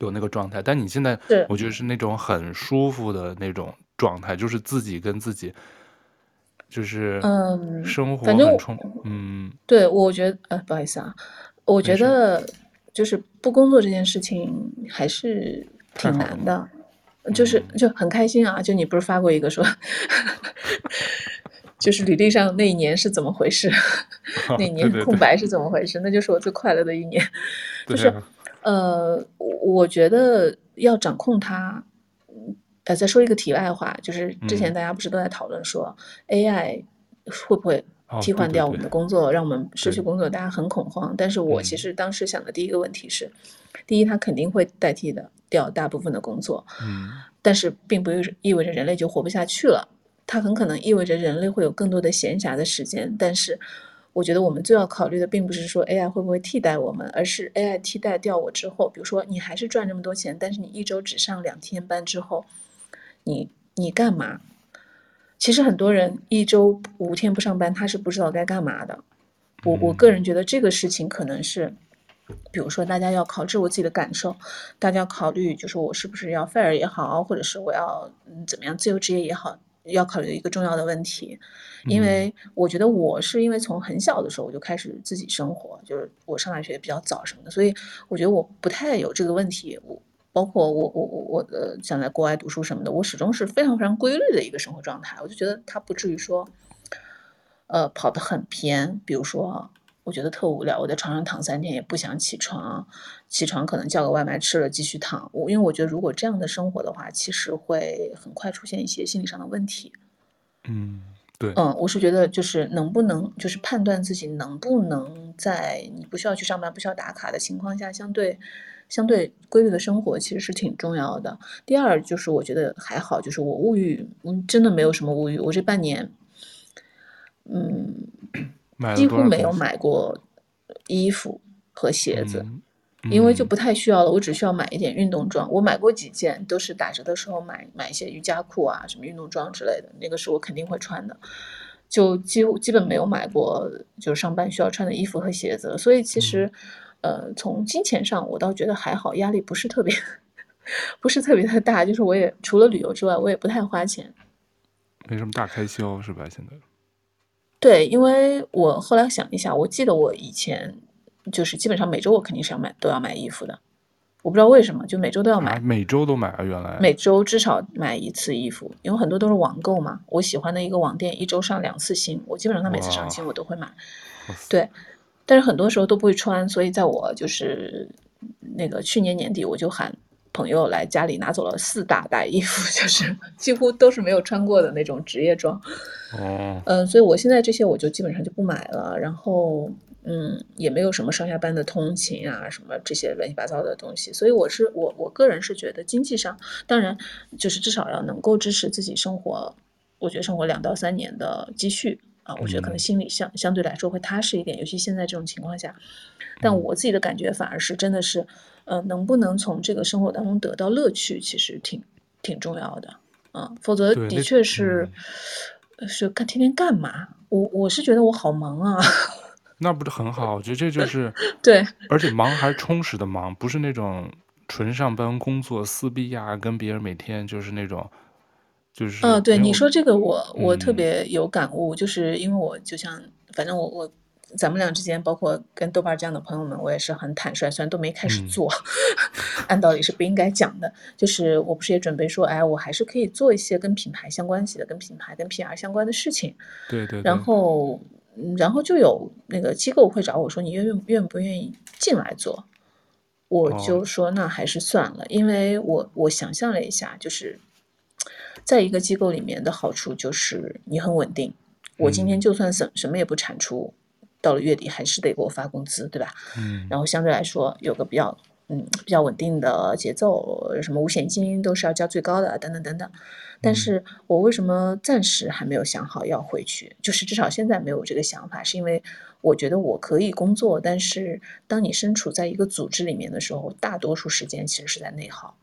有那个状态。但你现在，我觉得是那种很舒服的那种状态，就是自己跟自己，就是嗯，生活很充嗯。对，我觉得呃，不好意思啊，我觉得就是不工作这件事情还是挺难的。就是就很开心啊！就你不是发过一个说，就是履历上那一年是怎么回事？那一 年空白是怎么回事？那就是我最快乐的一年。就是呃，我觉得要掌控它。呃，再说一个题外话，就是之前大家不是都在讨论说 AI 会不会替换掉我们的工作，让我们失去工作？大家很恐慌。但是我其实当时想的第一个问题是，第一，它肯定会代替的。掉大部分的工作，嗯，但是并不意味着人类就活不下去了。它很可能意味着人类会有更多的闲暇的时间。但是，我觉得我们最要考虑的并不是说 AI 会不会替代我们，而是 AI 替代掉我之后，比如说你还是赚这么多钱，但是你一周只上两天班之后，你你干嘛？其实很多人一周五天不上班，他是不知道该干嘛的。我我个人觉得这个事情可能是。比如说，大家要考虑我自己的感受，大家要考虑就是我是不是要 fire 也好，或者是我要嗯怎么样自由职业也好，要考虑一个重要的问题。因为我觉得我是因为从很小的时候我就开始自己生活，就是我上大学比较早什么的，所以我觉得我不太有这个问题。我包括我我我我的想在国外读书什么的，我始终是非常非常规律的一个生活状态。我就觉得它不至于说，呃，跑得很偏。比如说。我觉得特无聊，我在床上躺三天也不想起床，起床可能叫个外卖吃了继续躺。我因为我觉得如果这样的生活的话，其实会很快出现一些心理上的问题。嗯，对，嗯，我是觉得就是能不能就是判断自己能不能在你不需要去上班、不需要打卡的情况下，相对相对规律的生活，其实是挺重要的。第二就是我觉得还好，就是我物欲，嗯，真的没有什么物欲。我这半年，嗯。几乎没有买过衣服和鞋子，嗯嗯，因为就不太需要了。我只需要买一点运动装。我买过几件，都是打折的时候买，买一些瑜伽裤啊，什么运动装之类的。那个是我肯定会穿的，就几乎基本没有买过，就是上班需要穿的衣服和鞋子。所以其实，嗯、呃，从金钱上，我倒觉得还好，压力不是特别，不是特别的大。就是我也除了旅游之外，我也不太花钱，没什么大开销，是吧？现在。对，因为我后来想一下，我记得我以前就是基本上每周我肯定是要买都要买衣服的，我不知道为什么就每周都要买，啊、每周都买啊，原来每周至少买一次衣服，因为很多都是网购嘛。我喜欢的一个网店一周上两次新，我基本上他每次上新我都会买，对，但是很多时候都不会穿，所以在我就是那个去年年底我就喊。朋友来家里拿走了四大袋衣服，就是几乎都是没有穿过的那种职业装。哦，嗯，所以我现在这些我就基本上就不买了。然后，嗯，也没有什么上下班的通勤啊，什么这些乱七八糟的东西。所以我是我我个人是觉得经济上，当然就是至少要能够支持自己生活。我觉得生活两到三年的积蓄啊，我觉得可能心里相相对来说会踏实一点，尤其现在这种情况下。但我自己的感觉反而是真的是。呃，能不能从这个生活当中得到乐趣，其实挺挺重要的，啊，否则的确是，嗯、是干天天干嘛？我我是觉得我好忙啊。那不是很好？我觉得这就是对，而且忙还是充实的忙，不是那种纯上班工作撕逼呀，跟别人每天就是那种，就是。啊，对，你说这个我我特别有感悟，嗯，就是因为我就像，反正我我。咱们俩之间，包括跟豆瓣这样的朋友们，我也是很坦率，虽然都没开始做，嗯、按道理是不应该讲的。就是我不是也准备说，哎，我还是可以做一些跟品牌相关系的、跟品牌、跟 PR 相关的事情。对对，对。然后，然后就有那个机构会找我说，你愿愿不愿意进来做？我就说那还是算了，哦、因为我我想象了一下，就是在一个机构里面的好处就是你很稳定。我今天就算什什么也不产出。嗯到了月底还是得给我发工资，对吧？嗯，然后相对来说有个比较嗯比较稳定的节奏，什么五险一金都是要交最高的，等等等等。但是我为什么暂时还没有想好要回去？就是至少现在没有这个想法，是因为我觉得我可以工作，但是当你身处在一个组织里面的时候，大多数时间其实是在内耗。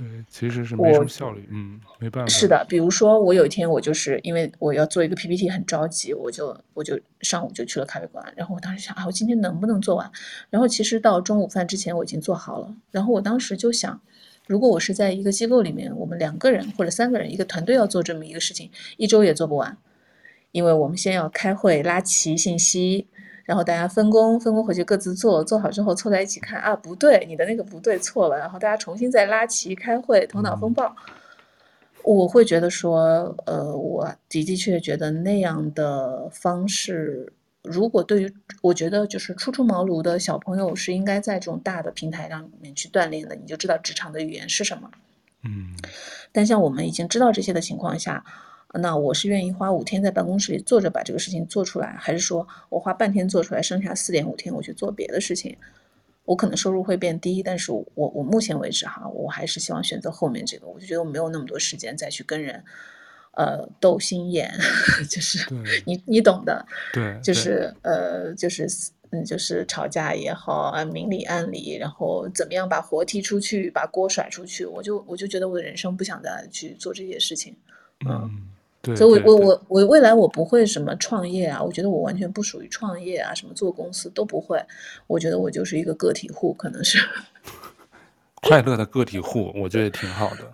对，其实是没什么效率，嗯，没办法。是的，比如说我有一天我就是因为我要做一个 PPT，很着急，我就我就上午就去了咖啡馆，然后我当时想啊，我今天能不能做完？然后其实到中午饭之前我已经做好了，然后我当时就想，如果我是在一个机构里面，我们两个人或者三个人一个团队要做这么一个事情，一周也做不完，因为我们先要开会拉齐信息。然后大家分工，分工回去各自做，做好之后凑在一起看啊，不对，你的那个不对，错了。然后大家重新再拉齐开会，头脑风暴。嗯、我会觉得说，呃，我的的确确觉得那样的方式，如果对于我觉得就是初出茅庐的小朋友是应该在这种大的平台上面去锻炼的，你就知道职场的语言是什么。嗯。但像我们已经知道这些的情况下。那我是愿意花五天在办公室里坐着把这个事情做出来，还是说我花半天做出来，剩下四点五天我去做别的事情？我可能收入会变低，但是我我目前为止哈，我还是希望选择后面这个。我就觉得我没有那么多时间再去跟人，呃，斗心眼，就是你你懂的，对，就是呃，就是嗯，就是吵架也好啊，明里暗里，然后怎么样把活踢出去，把锅甩出去，我就我就觉得我的人生不想再去做这些事情，嗯。嗯对，所以我，我我我我未来我不会什么创业啊，我觉得我完全不属于创业啊，什么做公司都不会。我觉得我就是一个个体户，可能是 快乐的个体户，我觉得也挺好的。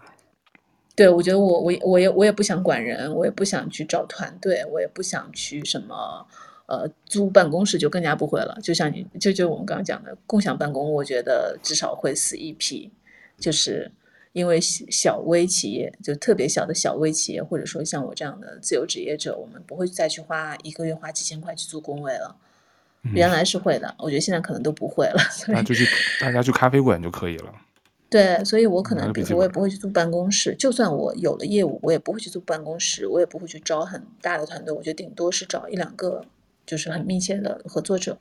对，我觉得我我我也我也不想管人，我也不想去找团队，我也不想去什么呃租办公室，就更加不会了。就像你就就我们刚刚讲的共享办公，我觉得至少会死一批，就是。因为小微企业就特别小的小微企业，或者说像我这样的自由职业者，我们不会再去花一个月花几千块去租工位了。原来是会的，我觉得现在可能都不会了。那就去大家去咖啡馆就可以了。对，所以我可能比如说我也不会去租办公室，就算我有了业务，我也不会去租办公室，我也不会去招很大的团队，我觉得顶多是找一两个就是很密切的合作者。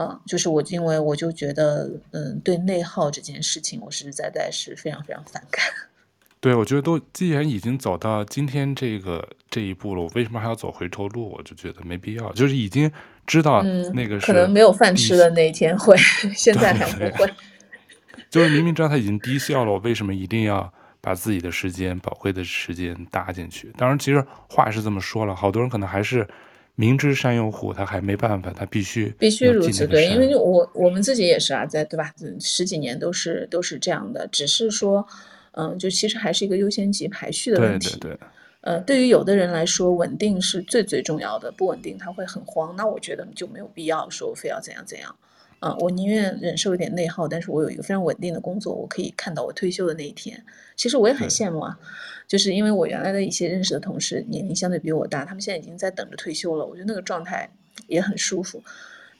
啊，就是我，因为我就觉得，嗯，对内耗这件事情，我实实在在是非常非常反感。对，我觉得都既然已经走到今天这个这一步了，我为什么还要走回头路？我就觉得没必要。就是已经知道那个可能没有饭吃的那一天会，现在还不会。就是明明知道他已经低效了，我为什么一定要把自己的时间、宝贵的时间搭进去？当然，其实话是这么说了，好多人可能还是。明知山有虎，他还没办法，他必须必须如此。对，因为我我们自己也是啊，在对吧？十几年都是都是这样的，只是说，嗯，就其实还是一个优先级排序的问题。对对对。呃，对于有的人来说，稳定是最最重要的，不稳定他会很慌。那我觉得就没有必要说非要怎样怎样。啊，我宁愿忍受一点内耗，但是我有一个非常稳定的工作，我可以看到我退休的那一天。其实我也很羡慕啊，就是因为我原来的一些认识的同事，年龄相对比我大，他们现在已经在等着退休了。我觉得那个状态也很舒服，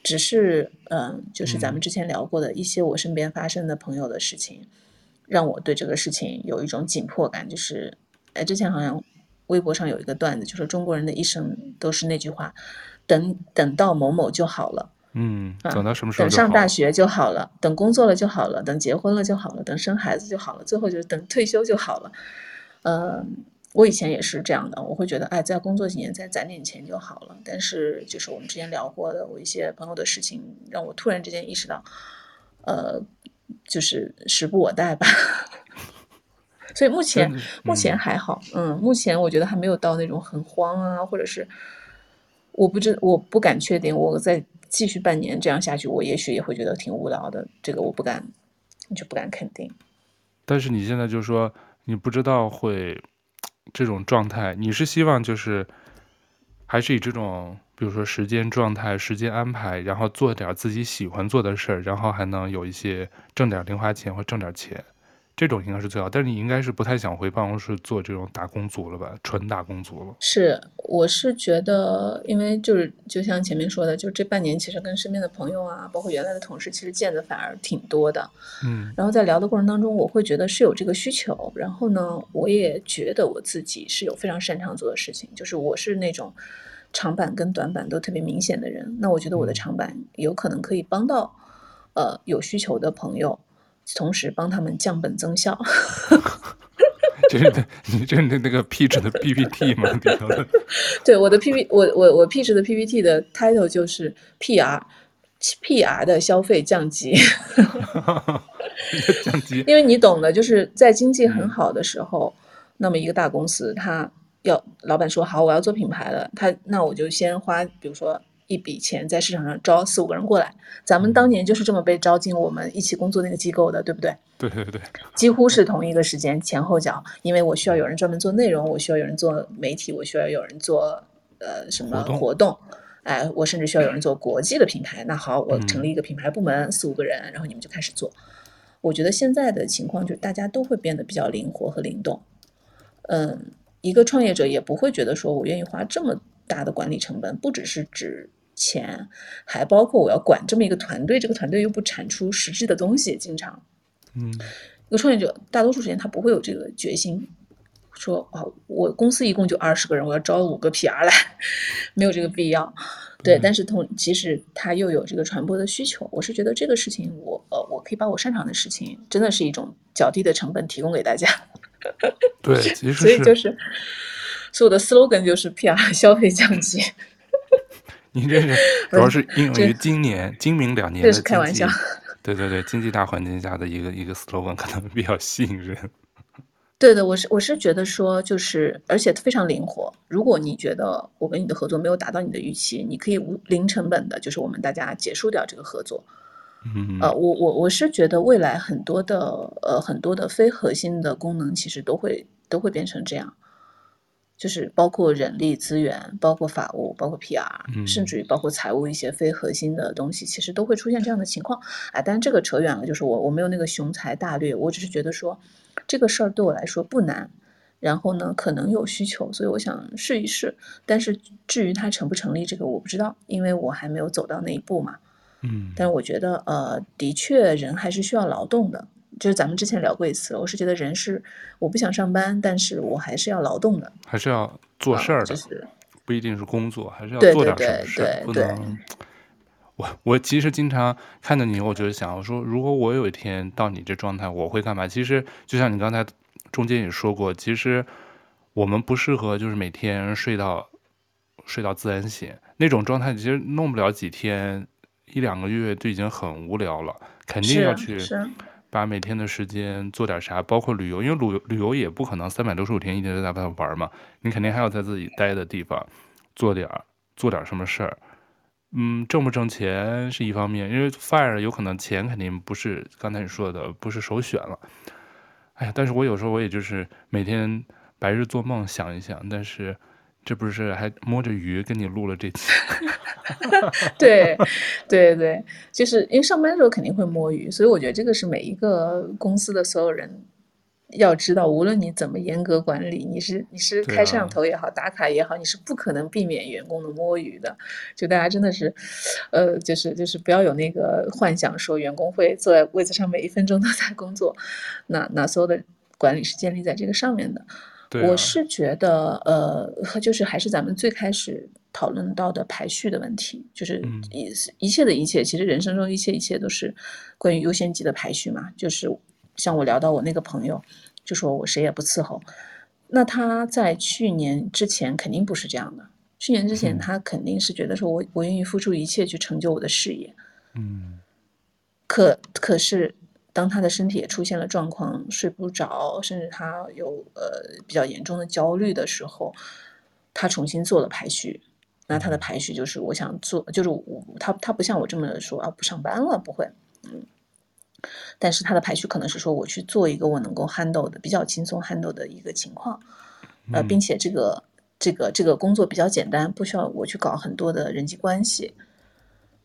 只是嗯，就是咱们之前聊过的一些我身边发生的朋友的事情，让我对这个事情有一种紧迫感。就是，哎，之前好像微博上有一个段子，就说中国人的一生都是那句话，等等到某某就好了。嗯，等到什么时候？等上大学就好了，等工作了就好了，等结婚了就好了，等生孩子就好了，最后就是等退休就好了。呃，我以前也是这样的，我会觉得，哎，再工作几年，再攒点钱就好了。但是，就是我们之前聊过的，我一些朋友的事情，让我突然之间意识到，呃，就是时不我待吧。所以目前，嗯，目前还好，嗯，目前我觉得还没有到那种很慌啊，或者是我不知，我不敢确定我在。继续半年这样下去，我也许也会觉得挺无聊的。这个我不敢，就不敢肯定。但是你现在就说你不知道会这种状态，你是希望就是还是以这种，比如说时间状态、时间安排，然后做点自己喜欢做的事儿，然后还能有一些挣点零花钱或挣点钱。这种应该是最好，但是你应该是不太想回办公室做这种打工族了吧？纯打工族了。是，我是觉得，因为就是就像前面说的，就这半年其实跟身边的朋友啊，包括原来的同事，其实见的反而挺多的。嗯。然后在聊的过程当中，我会觉得是有这个需求。然后呢，我也觉得我自己是有非常擅长做的事情，就是我是那种长板跟短板都特别明显的人。那我觉得我的长板有可能可以帮到呃有需求的朋友。同时帮他们降本增效，这是你这是那个 pitch 的 PPT 吗？对，我的 P P 我我我 pitch 的 PPT 的 title 就是 PR PR 的消费降级，降级，因为你懂的，就是在经济很好的时候，嗯、那么一个大公司，他要老板说好，我要做品牌了，他那我就先花，比如说一笔钱在市场上招四五个人过来，咱们当年就是这么被招进我们一起工作那个机构的，对不对？对对对，几乎是同一个时间前后脚，因为我需要有人专门做内容，我需要有人做媒体，我需要有人做呃什么活动。哎，我甚至需要有人做国际的品牌。那好，我成立一个品牌部门，嗯、四五个人，然后你们就开始做。我觉得现在的情况就是大家都会变得比较灵活和灵动。嗯，一个创业者也不会觉得说我愿意花这么大的管理成本，不只是指钱，还包括我要管这么一个团队，这个团队又不产出实质的东西，经常，嗯，一个创业者大多数时间他不会有这个决心。说哦，我公司一共就二十个人，我要招五个 PR 来，没有这个必要。对，但是同其实他又有这个传播的需求，我是觉得这个事情我，我呃，我可以把我擅长的事情，真的是一种较低的成本提供给大家。对，其实所以就是，所以我的 slogan 就是 PR 消费降级。你这是 主要是应用于今年、今明两年的。这是开玩笑。对对对，经济大环境下的一个一个 slogan 可能比较吸引人。对的，我是我是觉得说，就是而且非常灵活。如果你觉得我跟你的合作没有达到你的预期，你可以无零成本的，就是我们大家结束掉这个合作。嗯，呃，我我我是觉得未来很多的呃很多的非核心的功能，其实都会都会变成这样，就是包括人力资源，包括法务，包括 PR，嗯，甚至于包括财务一些非核心的东西，其实都会出现这样的情况。哎，但是这个扯远了，就是我我没有那个雄才大略，我只是觉得说。这个事儿对我来说不难，然后呢，可能有需求，所以我想试一试。但是至于它成不成立，这个我不知道，因为我还没有走到那一步嘛。嗯，但是我觉得，呃，的确人还是需要劳动的。就是咱们之前聊过一次，我是觉得人是我不想上班，但是我还是要劳动的，还是要做事儿的，啊就是、不一定是工作，还是要做点什么事，对对对对对，不能。我我其实经常看到你，我就想，我说如果我有一天到你这状态，我会干嘛？其实就像你刚才中间也说过，其实我们不适合就是每天睡到睡到自然醒那种状态，其实弄不了几天，一两个月就已经很无聊了。肯定要去把每天的时间做点啥，包括旅游，因为旅游旅游也不可能三百六十五天一天都在外头玩嘛，你肯定还要在自己待的地方做点做点什么事儿。嗯，挣不挣钱是一方面，因为 fire 有可能钱肯定不是刚才你说的不是首选了。哎呀，但是我有时候我也就是每天白日做梦想一想，但是这不是还摸着鱼跟你录了这期？对，对对，就是因为上班的时候肯定会摸鱼，所以我觉得这个是每一个公司的所有人。要知道，无论你怎么严格管理，你是你是开摄像头也好，打卡也好，你是不可能避免员工的摸鱼的。就大家真的是，呃，就是就是不要有那个幻想，说员工会坐在位子上每一分钟都在工作。那那所有的管理是建立在这个上面的。对啊。我是觉得，呃，就是还是咱们最开始讨论到的排序的问题，就是一一切的一切，其实人生中一切一切都是关于优先级的排序嘛，就是。像我聊到我那个朋友，就说我谁也不伺候，那他在去年之前肯定不是这样的。去年之前他肯定是觉得说我我愿意付出一切去成就我的事业，嗯。可可是当他的身体也出现了状况，睡不着，甚至他有呃比较严重的焦虑的时候，他重新做了排序。那他的排序就是我想做，就是我他他不像我这么说啊，不上班了，不会，嗯。但是他的排序可能是说，我去做一个我能够 handle 的比较轻松 handle 的一个情况，呃，并且这个这个这个工作比较简单，不需要我去搞很多的人际关系，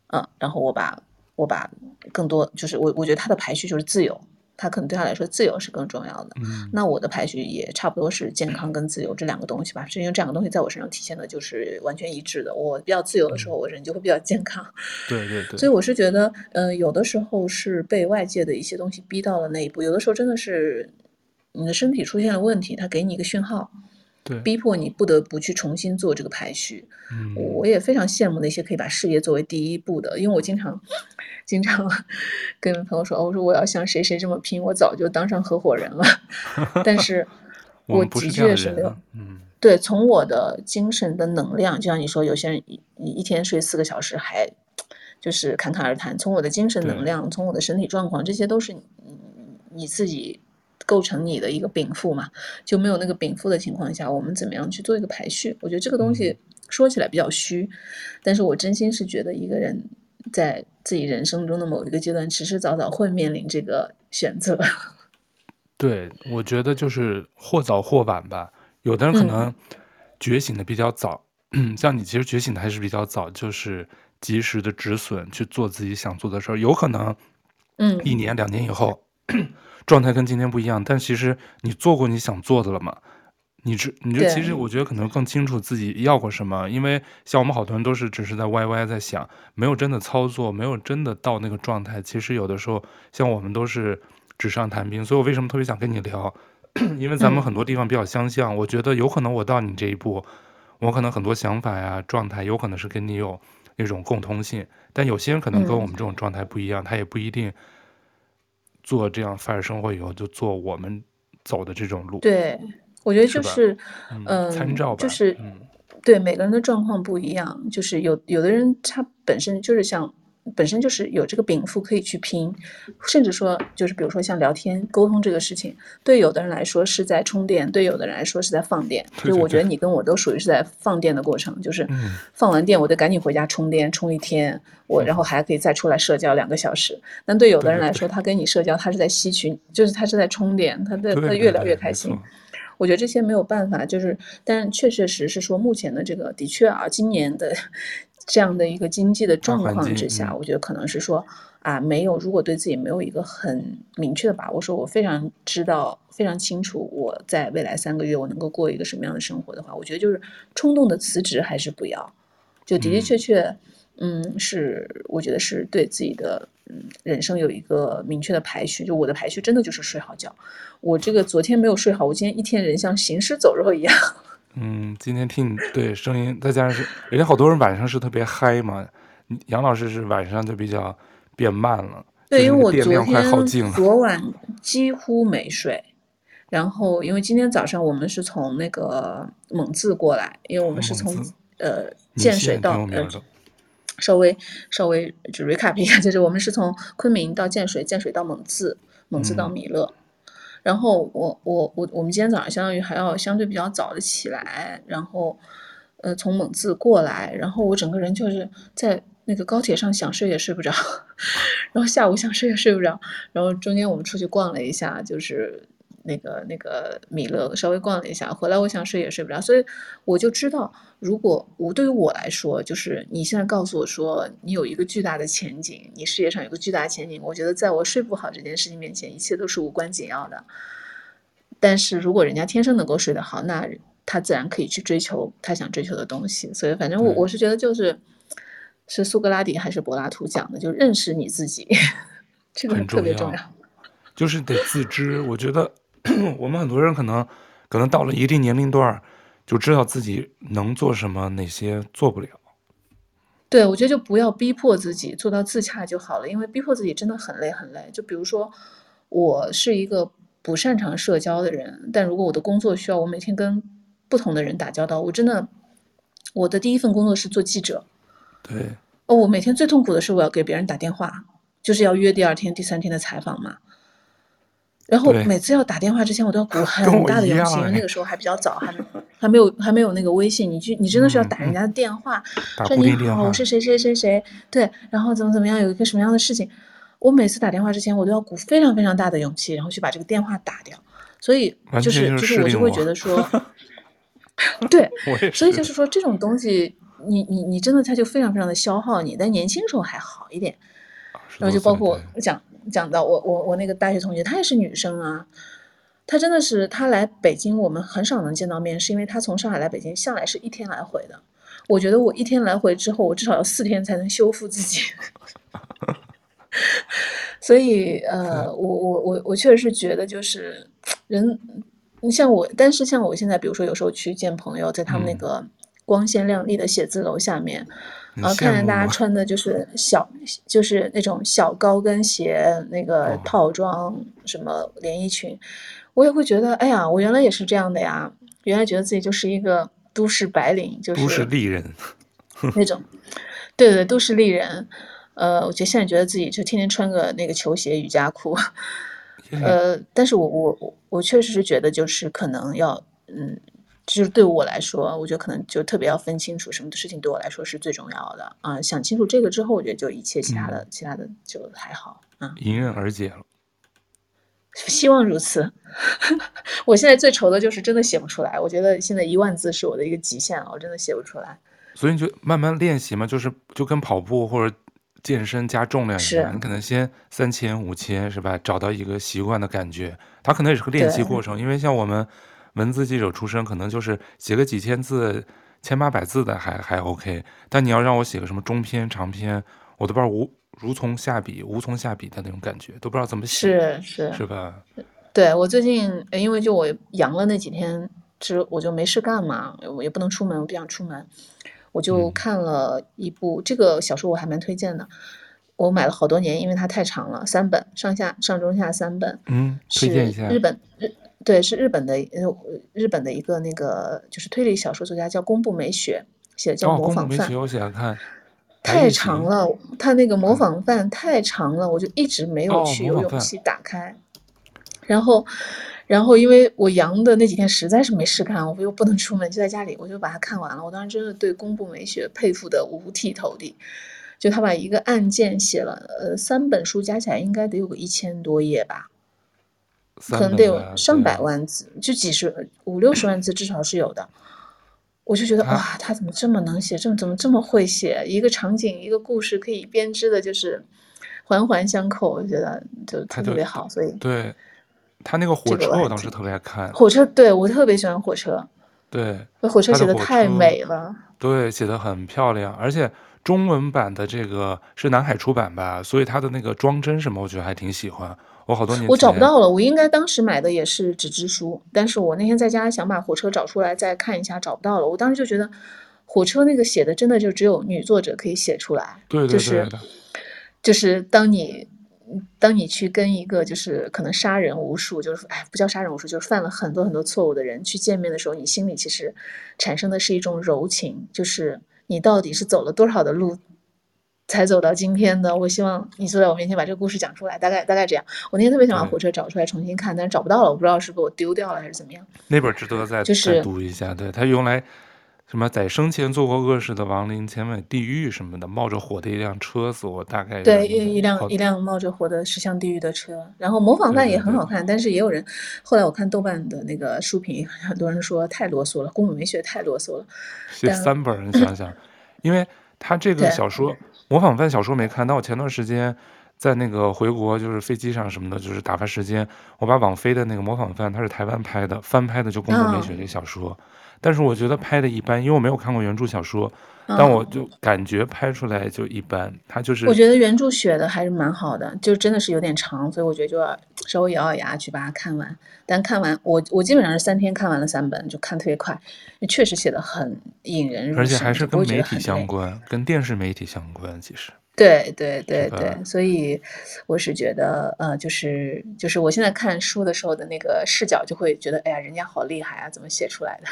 啊，然后我把我把更多就是我我觉得他的排序就是自由。他可能对他来说，自由是更重要的。嗯，那我的排序也差不多是健康跟自由这两个东西吧。是因为这两个东西在我身上体现的就是完全一致的。我比较自由的时候，我人就会比较健康。对对对。所以我是觉得，嗯、呃，有的时候是被外界的一些东西逼到了那一步，有的时候真的是你的身体出现了问题，他给你一个讯号。对，逼迫你不得不去重新做这个排序。嗯，我也非常羡慕那些可以把事业作为第一步的，因为我经常，经常 跟朋友说，我说我要像谁谁这么拼，我早就当上合伙人了。但是，我的确是没有。嗯，对，从我的精神的能量，就像你说，有些人一一天睡四个小时还就是侃侃而谈。从我的精神能量，从我的身体状况，这些都是你你自己构成你的一个禀赋嘛。就没有那个禀赋的情况下，我们怎么样去做一个排序？我觉得这个东西说起来比较虚，但是我真心是觉得一个人在自己人生中的某一个阶段，迟迟早早会面临这个选择。对，我觉得就是或早或晚吧。有的人可能觉醒的比较早，嗯，像你其实觉醒的还是比较早，就是及时的止损去做自己想做的事儿。有可能，嗯，一年两年以后，状态跟今天不一样，但其实你做过你想做的了吗？你这，你这其实我觉得可能更清楚自己要过什么。因为像我们好多人都是只是在歪歪在想，没有真的操作，没有真的到那个状态。其实有的时候，像我们都是纸上谈兵，所以我为什么特别想跟你聊？因为咱们很多地方比较相像，嗯，我觉得有可能我到你这一步，我可能很多想法呀、状态，有可能是跟你有那种共通性。但有些人可能跟我们这种状态不一样，嗯，他也不一定做这样反而生活以后就做我们走的这种路。对，我觉得就是，嗯，呃，参照吧，就是，嗯，对每个人的状况不一样，就是有有的人他本身就是像。本身就是有这个禀赋可以去拼，甚至说就是比如说像聊天沟通这个事情，对有的人来说是在充电，对有的人来说是在放电。就我觉得你跟我都属于是在放电的过程，就是放完电我得赶紧回家充电，充一天，我然后还可以再出来社交两个小时。但对有的人来说，他跟你社交，他是在吸取，就是他是在充电，他在他越聊越开心。我觉得这些没有办法，就是但确确实实说目前的这个的确啊，今年的。这样的一个经济的状况之下，我觉得可能是说啊，没有，如果对自己没有一个很明确的把握，说我非常知道、非常清楚我在未来三个月我能够过一个什么样的生活的话，我觉得就是冲动的辞职还是不要，就的的确确，嗯，是我觉得是对自己的嗯人生有一个明确的排序。就我的排序真的就是睡好觉，我这个昨天没有睡好，我今天一天人像行尸走肉一样。嗯，今天听你对声音，再加上是人家好多人晚上是特别嗨嘛，杨老师是晚上就比较变慢了。对，因为我昨天昨晚几乎没睡，然后因为今天早上我们是从那个蒙自过来，因为我们是从呃建水到呃稍微稍微就 recap 一下，就是我们是从昆明到建水，建水到蒙自，蒙自到米勒。嗯然后我我我我们今天早上相当于还要相对比较早的起来，然后，呃，从蒙自过来，然后我整个人就是在那个高铁上想睡也睡不着，然后下午想睡也睡不着，然后中间我们出去逛了一下，就是。那个那个米勒稍微逛了一下，回来我想睡也睡不着，所以我就知道，如果我对于我来说，就是你现在告诉我说你有一个巨大的前景，你事业上有个巨大的前景，我觉得在我睡不好这件事情面前，一切都是无关紧要的。但是如果人家天生能够睡得好，那他自然可以去追求他想追求的东西。所以反正我我是觉得就是，是苏格拉底还是柏拉图讲的，就认识你自己，这个特别重要，就是得自知。我觉得。我们很多人可能，可能到了一定年龄段，就知道自己能做什么，哪些做不了。对，我觉得就不要逼迫自己，做到自洽就好了。因为逼迫自己真的很累很累。就比如说，我是一个不擅长社交的人，但如果我的工作需要我每天跟不同的人打交道，我真的，我的第一份工作是做记者。对。哦，我每天最痛苦的是我要给别人打电话，就是要约第二天、第三天的采访嘛。然后每次要打电话之前，我都要鼓 很大的勇气，因为那个时候还比较早，还没还没有还没有那个微信，你去你真的是要打人家的电话，嗯、说你好，我是谁谁谁谁，对，然后怎么怎么样，有一个什么样的事情，我每次打电话之前，我都要鼓非常非常大的勇气，然后去把这个电话打掉，所以就是就是我就会觉得说，对，所以就是说这种东西，你你你真的他就非常非常的消耗你，但年轻时候还好一点，然后就包括我讲。讲到我我我那个大学同学，她也是女生啊，她真的是她来北京，我们很少能见到面，是因为她从上海来北京，向来是一天来回的。我觉得我一天来回之后，我至少要四天才能修复自己。所以呃，我我我我确实是觉得，就是人，你像我，但是像我现在，比如说有时候去见朋友，在他们那个光鲜亮丽的写字楼下面。然后看见大家穿的就是小，就是那种小高跟鞋，那个套装，什么连衣裙，我也会觉得，哎呀，我原来也是这样的呀，原来觉得自己就是一个都市白领，就是都市丽人，那种，对对，都市丽人，呃，我觉得现在觉得自己就天天穿个那个球鞋、瑜伽裤，呃，但是我我我我确实是觉得就是可能要，嗯，就是对我来说，我觉得可能就特别要分清楚什么的事情对我来说是最重要的啊，想清楚这个之后，我觉得就一切其他的、嗯、其他的就还好啊，迎刃而解了。希望如此。我现在最愁的就是真的写不出来。我觉得现在一万字是我的一个极限了，我真的写不出来。所以你就慢慢练习嘛，就是就跟跑步或者健身加重量一样，你可能先三千五千是吧？找到一个习惯的感觉，它可能也是个练习过程。因为像我们文字记者出身，可能就是写个几千字、千八百字的还还 OK。但你要让我写个什么中篇、长篇，我都不知道无。如从下笔，无从下笔的那种感觉，都不知道怎么写，是是是吧？对，我最近，因为就我阳了那几天，其实我就没事干嘛，我也不能出门，我不想出门，我就看了一部、嗯、这个小说，我还蛮推荐的。我买了好多年，因为它太长了，三本上下上中下三本。嗯，推荐一下。日本日对是日本的呃日本的一个那个就是推理小说作家叫宫部美雪写的叫《模仿犯》。我喜欢看。太长了，他那个模仿犯太长了，我就一直没有去有勇气打开。然后，然后因为我阳的那几天实在是没事干，我又不能出门，就在家里，我就把它看完了。我当时真的对宫部美雪佩服的五体投地，就他把一个案件写了，呃，三本书加起来应该得有个一千多页吧，可能得有上百万字，就几十五六十万字至少是有的。我就觉得哇，他怎么这么能写，这么怎么这么会写？一个场景，一个故事可以编织的，就是环环相扣。我觉得就特别好，所以对他那个火车，我当时特别爱看火车。对我特别喜欢火车，对，火车写的太美了，对，写的很漂亮，而且中文版的这个是南海出版吧，所以他的那个装帧什么，我觉得还挺喜欢。我好多年，我找不到了。我应该当时买的也是纸质书，但是我那天在家想把火车找出来再看一下，找不到了。我当时就觉得，火车那个写的真的就只有女作者可以写出来。对对对，就是就是当你当你去跟一个就是可能杀人无数，就是哎不叫杀人无数，就是犯了很多很多错误的人去见面的时候，你心里其实产生的是一种柔情，就是你到底是走了多少的路。才走到今天的，我希望你坐在我面前把这个故事讲出来，大概大概这样。我那天特别想把火车找出来重新看，但是找不到了，我不知道是被我丢掉了还是怎么样。那本值得再、就是、再读一下，对，它用来什么在生前做过恶事的亡灵前往地狱什么的，冒着火的一辆车子，我大概对一一辆一辆冒着火的驶向地狱的车。然后模仿犯也很好看，但是也有人后来我看豆瓣的那个书评，很多人说太啰嗦了，宫本美学太啰嗦了。写三本，你想想，因为他这个小说。模仿犯小说没看，但我前段时间在那个回国，就是飞机上什么的，就是打发时间，我把网飞的那个模仿犯，它是台湾拍的，翻拍的就宫部美雪这小说，哦，但是我觉得拍的一般，因为我没有看过原著小说。但我就感觉拍出来就一般，他就是。我觉得原著写的还是蛮好的，就真的是有点长，所以我觉得就要稍微咬咬牙去把它看完。但看完我我基本上是三天看完了三本，就看特别快，确实写的很引人入胜，而且还是跟媒体相关，跟电视媒体相关，其实。对对对对，所以我是觉得呃，就是就是我现在看书的时候的那个视角，就会觉得哎呀，人家好厉害啊，怎么写出来的？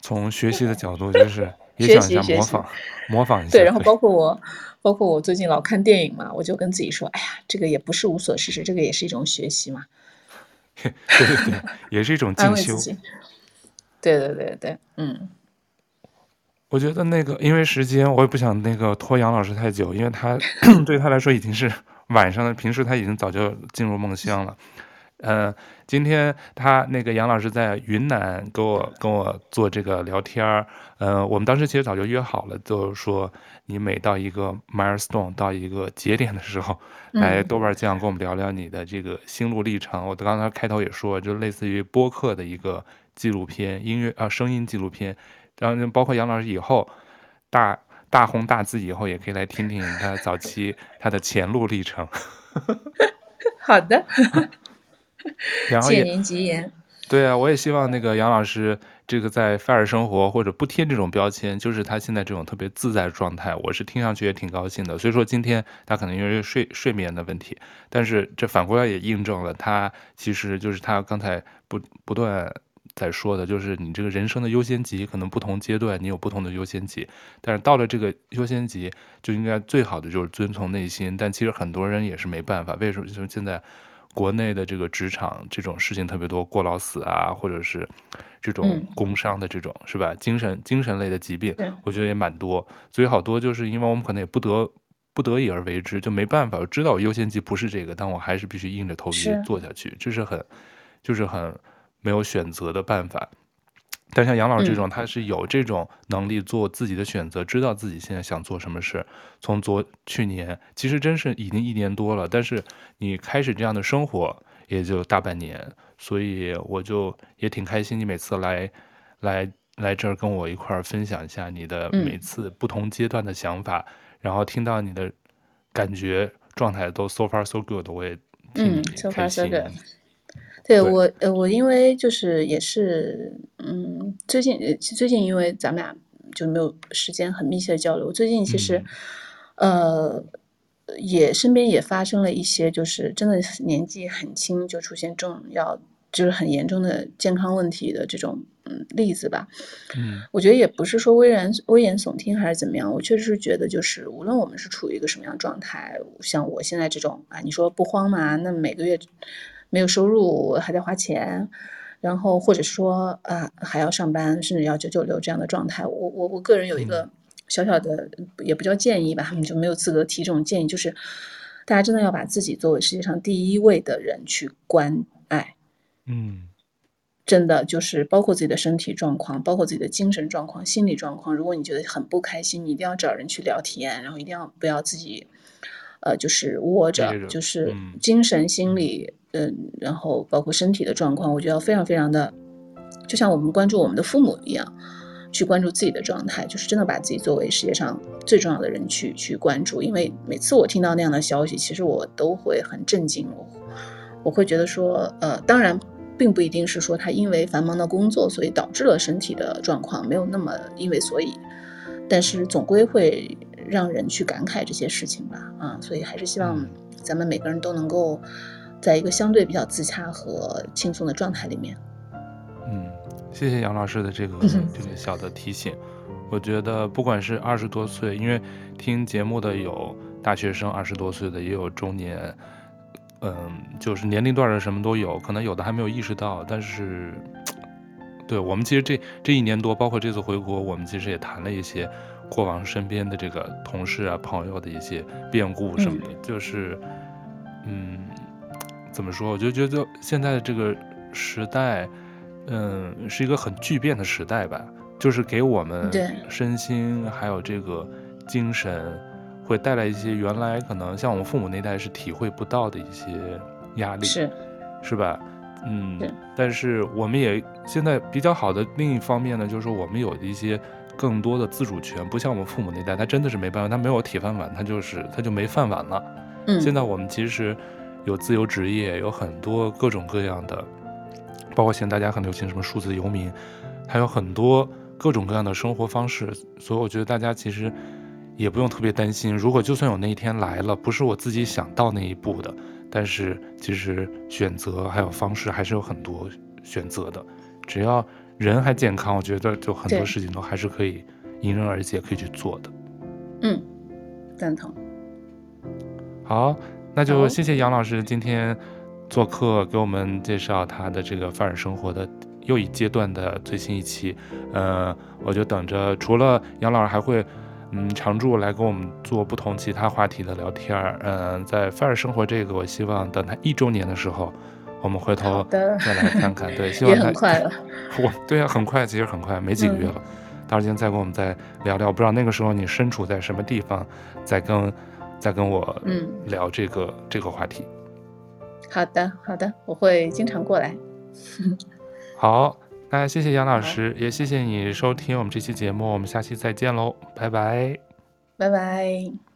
从学习的角度就是。也想一下模仿，模仿一下。对，然后包括我，包括我最近老看电影嘛，我就跟自己说，哎呀，这个也不是无所事事，这个也是一种学习嘛。对对对，也是一种进修。对对对对，嗯。我觉得那个，因为时间，我也不想那个拖杨老师太久，因为他 对他来说已经是晚上了，平时他已经早就进入梦乡了。呃，今天他那个杨老师在云南跟我跟我做这个聊天儿，呃，我们当时其实早就约好了，就是说你每到一个 milestone 到一个节点的时候，来豆瓣酱跟我们聊聊你的这个心路历程。嗯、我刚才开头也说，就类似于播客的一个纪录片，音乐啊声音纪录片，然后包括杨老师以后大大红大紫以后，也可以来听听他早期他的前路历程。好的。然后也借您吉言。对啊，我也希望那个杨老师，这个在费尔生活或者不贴这种标签，就是他现在这种特别自在的状态，我是听上去也挺高兴的。所以说今天他可能因为睡睡眠的问题，但是这反过来也印证了他其实就是他刚才不不断在说的，就是你这个人生的优先级，可能不同阶段你有不同的优先级，但是到了这个优先级，就应该最好的就是遵从内心。但其实很多人也是没办法，为什么？就是现在国内的这个职场这种事情特别多，过劳死啊，或者是这种工伤的这种，嗯、是吧？精神精神类的疾病，我觉得也蛮多。所以好多就是因为我们可能也不得不得已而为之，就没办法。我知道优先级不是这个，但我还是必须硬着头皮做下去，这是很，就是很。没有选择的办法，但像杨老师这种，他是有这种能力做自己的选择，嗯、知道自己现在想做什么事。从昨去年，其实真是已经一年多了，但是你开始这样的生活也就大半年，所以我就也挺开心。你每次来来来这儿跟我一块儿分享一下你的每次不同阶段的想法，嗯、然后听到你的感觉状态都 so far so good，我也挺开心。嗯 so 对我，呃，我因为就是也是，嗯，最近，最近因为咱们俩就没有时间很密切的交流。最近其实，嗯、呃，也身边也发生了一些，就是真的年纪很轻就出现重要，就是很严重的健康问题的这种，嗯，例子吧。嗯，我觉得也不是说危言危言耸听还是怎么样，我确实是觉得，就是无论我们是处于一个什么样状态，像我现在这种啊，你说不慌嘛？那每个月。没有收入还在花钱，然后或者说啊还要上班，甚至要九九六这样的状态，我我我个人有一个小小的，也不叫建议吧，他们就没有资格提这种建议，就是大家真的要把自己作为世界上第一位的人去关爱，嗯，真的就是包括自己的身体状况，包括自己的精神状况、心理状况，如果你觉得很不开心，你一定要找人去聊天，然后一定要不要自己。呃，就是窝着，就是精神、心理，嗯、呃，然后包括身体的状况，我觉得要非常非常的，就像我们关注我们的父母一样，去关注自己的状态，就是真的把自己作为世界上最重要的人去去关注。因为每次我听到那样的消息，其实我都会很震惊，我我会觉得说，呃，当然并不一定是说他因为繁忙的工作，所以导致了身体的状况没有那么因为所以，但是总归会。让人去感慨这些事情吧，啊，所以还是希望咱们每个人都能够在一个相对比较自洽和轻松的状态里面。嗯，谢谢杨老师的这个这个小的提醒。我觉得不管是二十多岁，因为听节目的有大学生，二十多岁的也有中年，嗯，就是年龄段的什么都有，可能有的还没有意识到，但是，对，我们其实这这一年多，包括这次回国，我们其实也谈了一些。过往身边的这个同事啊、朋友的一些变故什么的，嗯、就是，嗯，怎么说？我就觉得现在的这个时代，嗯，是一个很巨变的时代吧。就是给我们身心还有这个精神，会带来一些原来可能像我们父母那代是体会不到的一些压力，是，是吧？嗯，但是我们也现在比较好的另一方面呢，就是我们有一些。更多的自主权，不像我们父母那代，他真的是没办法，他没有铁饭碗，他就是他就没饭碗了。嗯，现在我们其实有自由职业，有很多各种各样的，包括现在大家很流行什么数字游民，还有很多各种各样的生活方式，所以我觉得大家其实也不用特别担心。如果就算有那一天来了，不是我自己想到那一步的，但是其实选择还有方式还是有很多选择的，只要。人还健康，我觉得就很多事情都还是可以迎刃而解，可以去做的。嗯，赞同。好，那就谢谢杨老师今天做客，给我们介绍他的这个范儿生活的又一阶段的最新一期。呃，我就等着，除了杨老师还会嗯常驻来跟我们做不同其他话题的聊天儿。嗯、呃，在范儿生活这个，我希望等他一周年的时候。我们回头再来看看，对，希望他很快了。我，对啊，很快，其实很快，没几个月了。嗯、到时间再跟我们再聊聊，不知道那个时候你身处在什么地方，再跟再跟我嗯聊这个、嗯、这个话题。好的，好的，我会经常过来。好，那谢谢杨老师，也谢谢你收听我们这期节目，我们下期再见喽，拜拜，拜拜。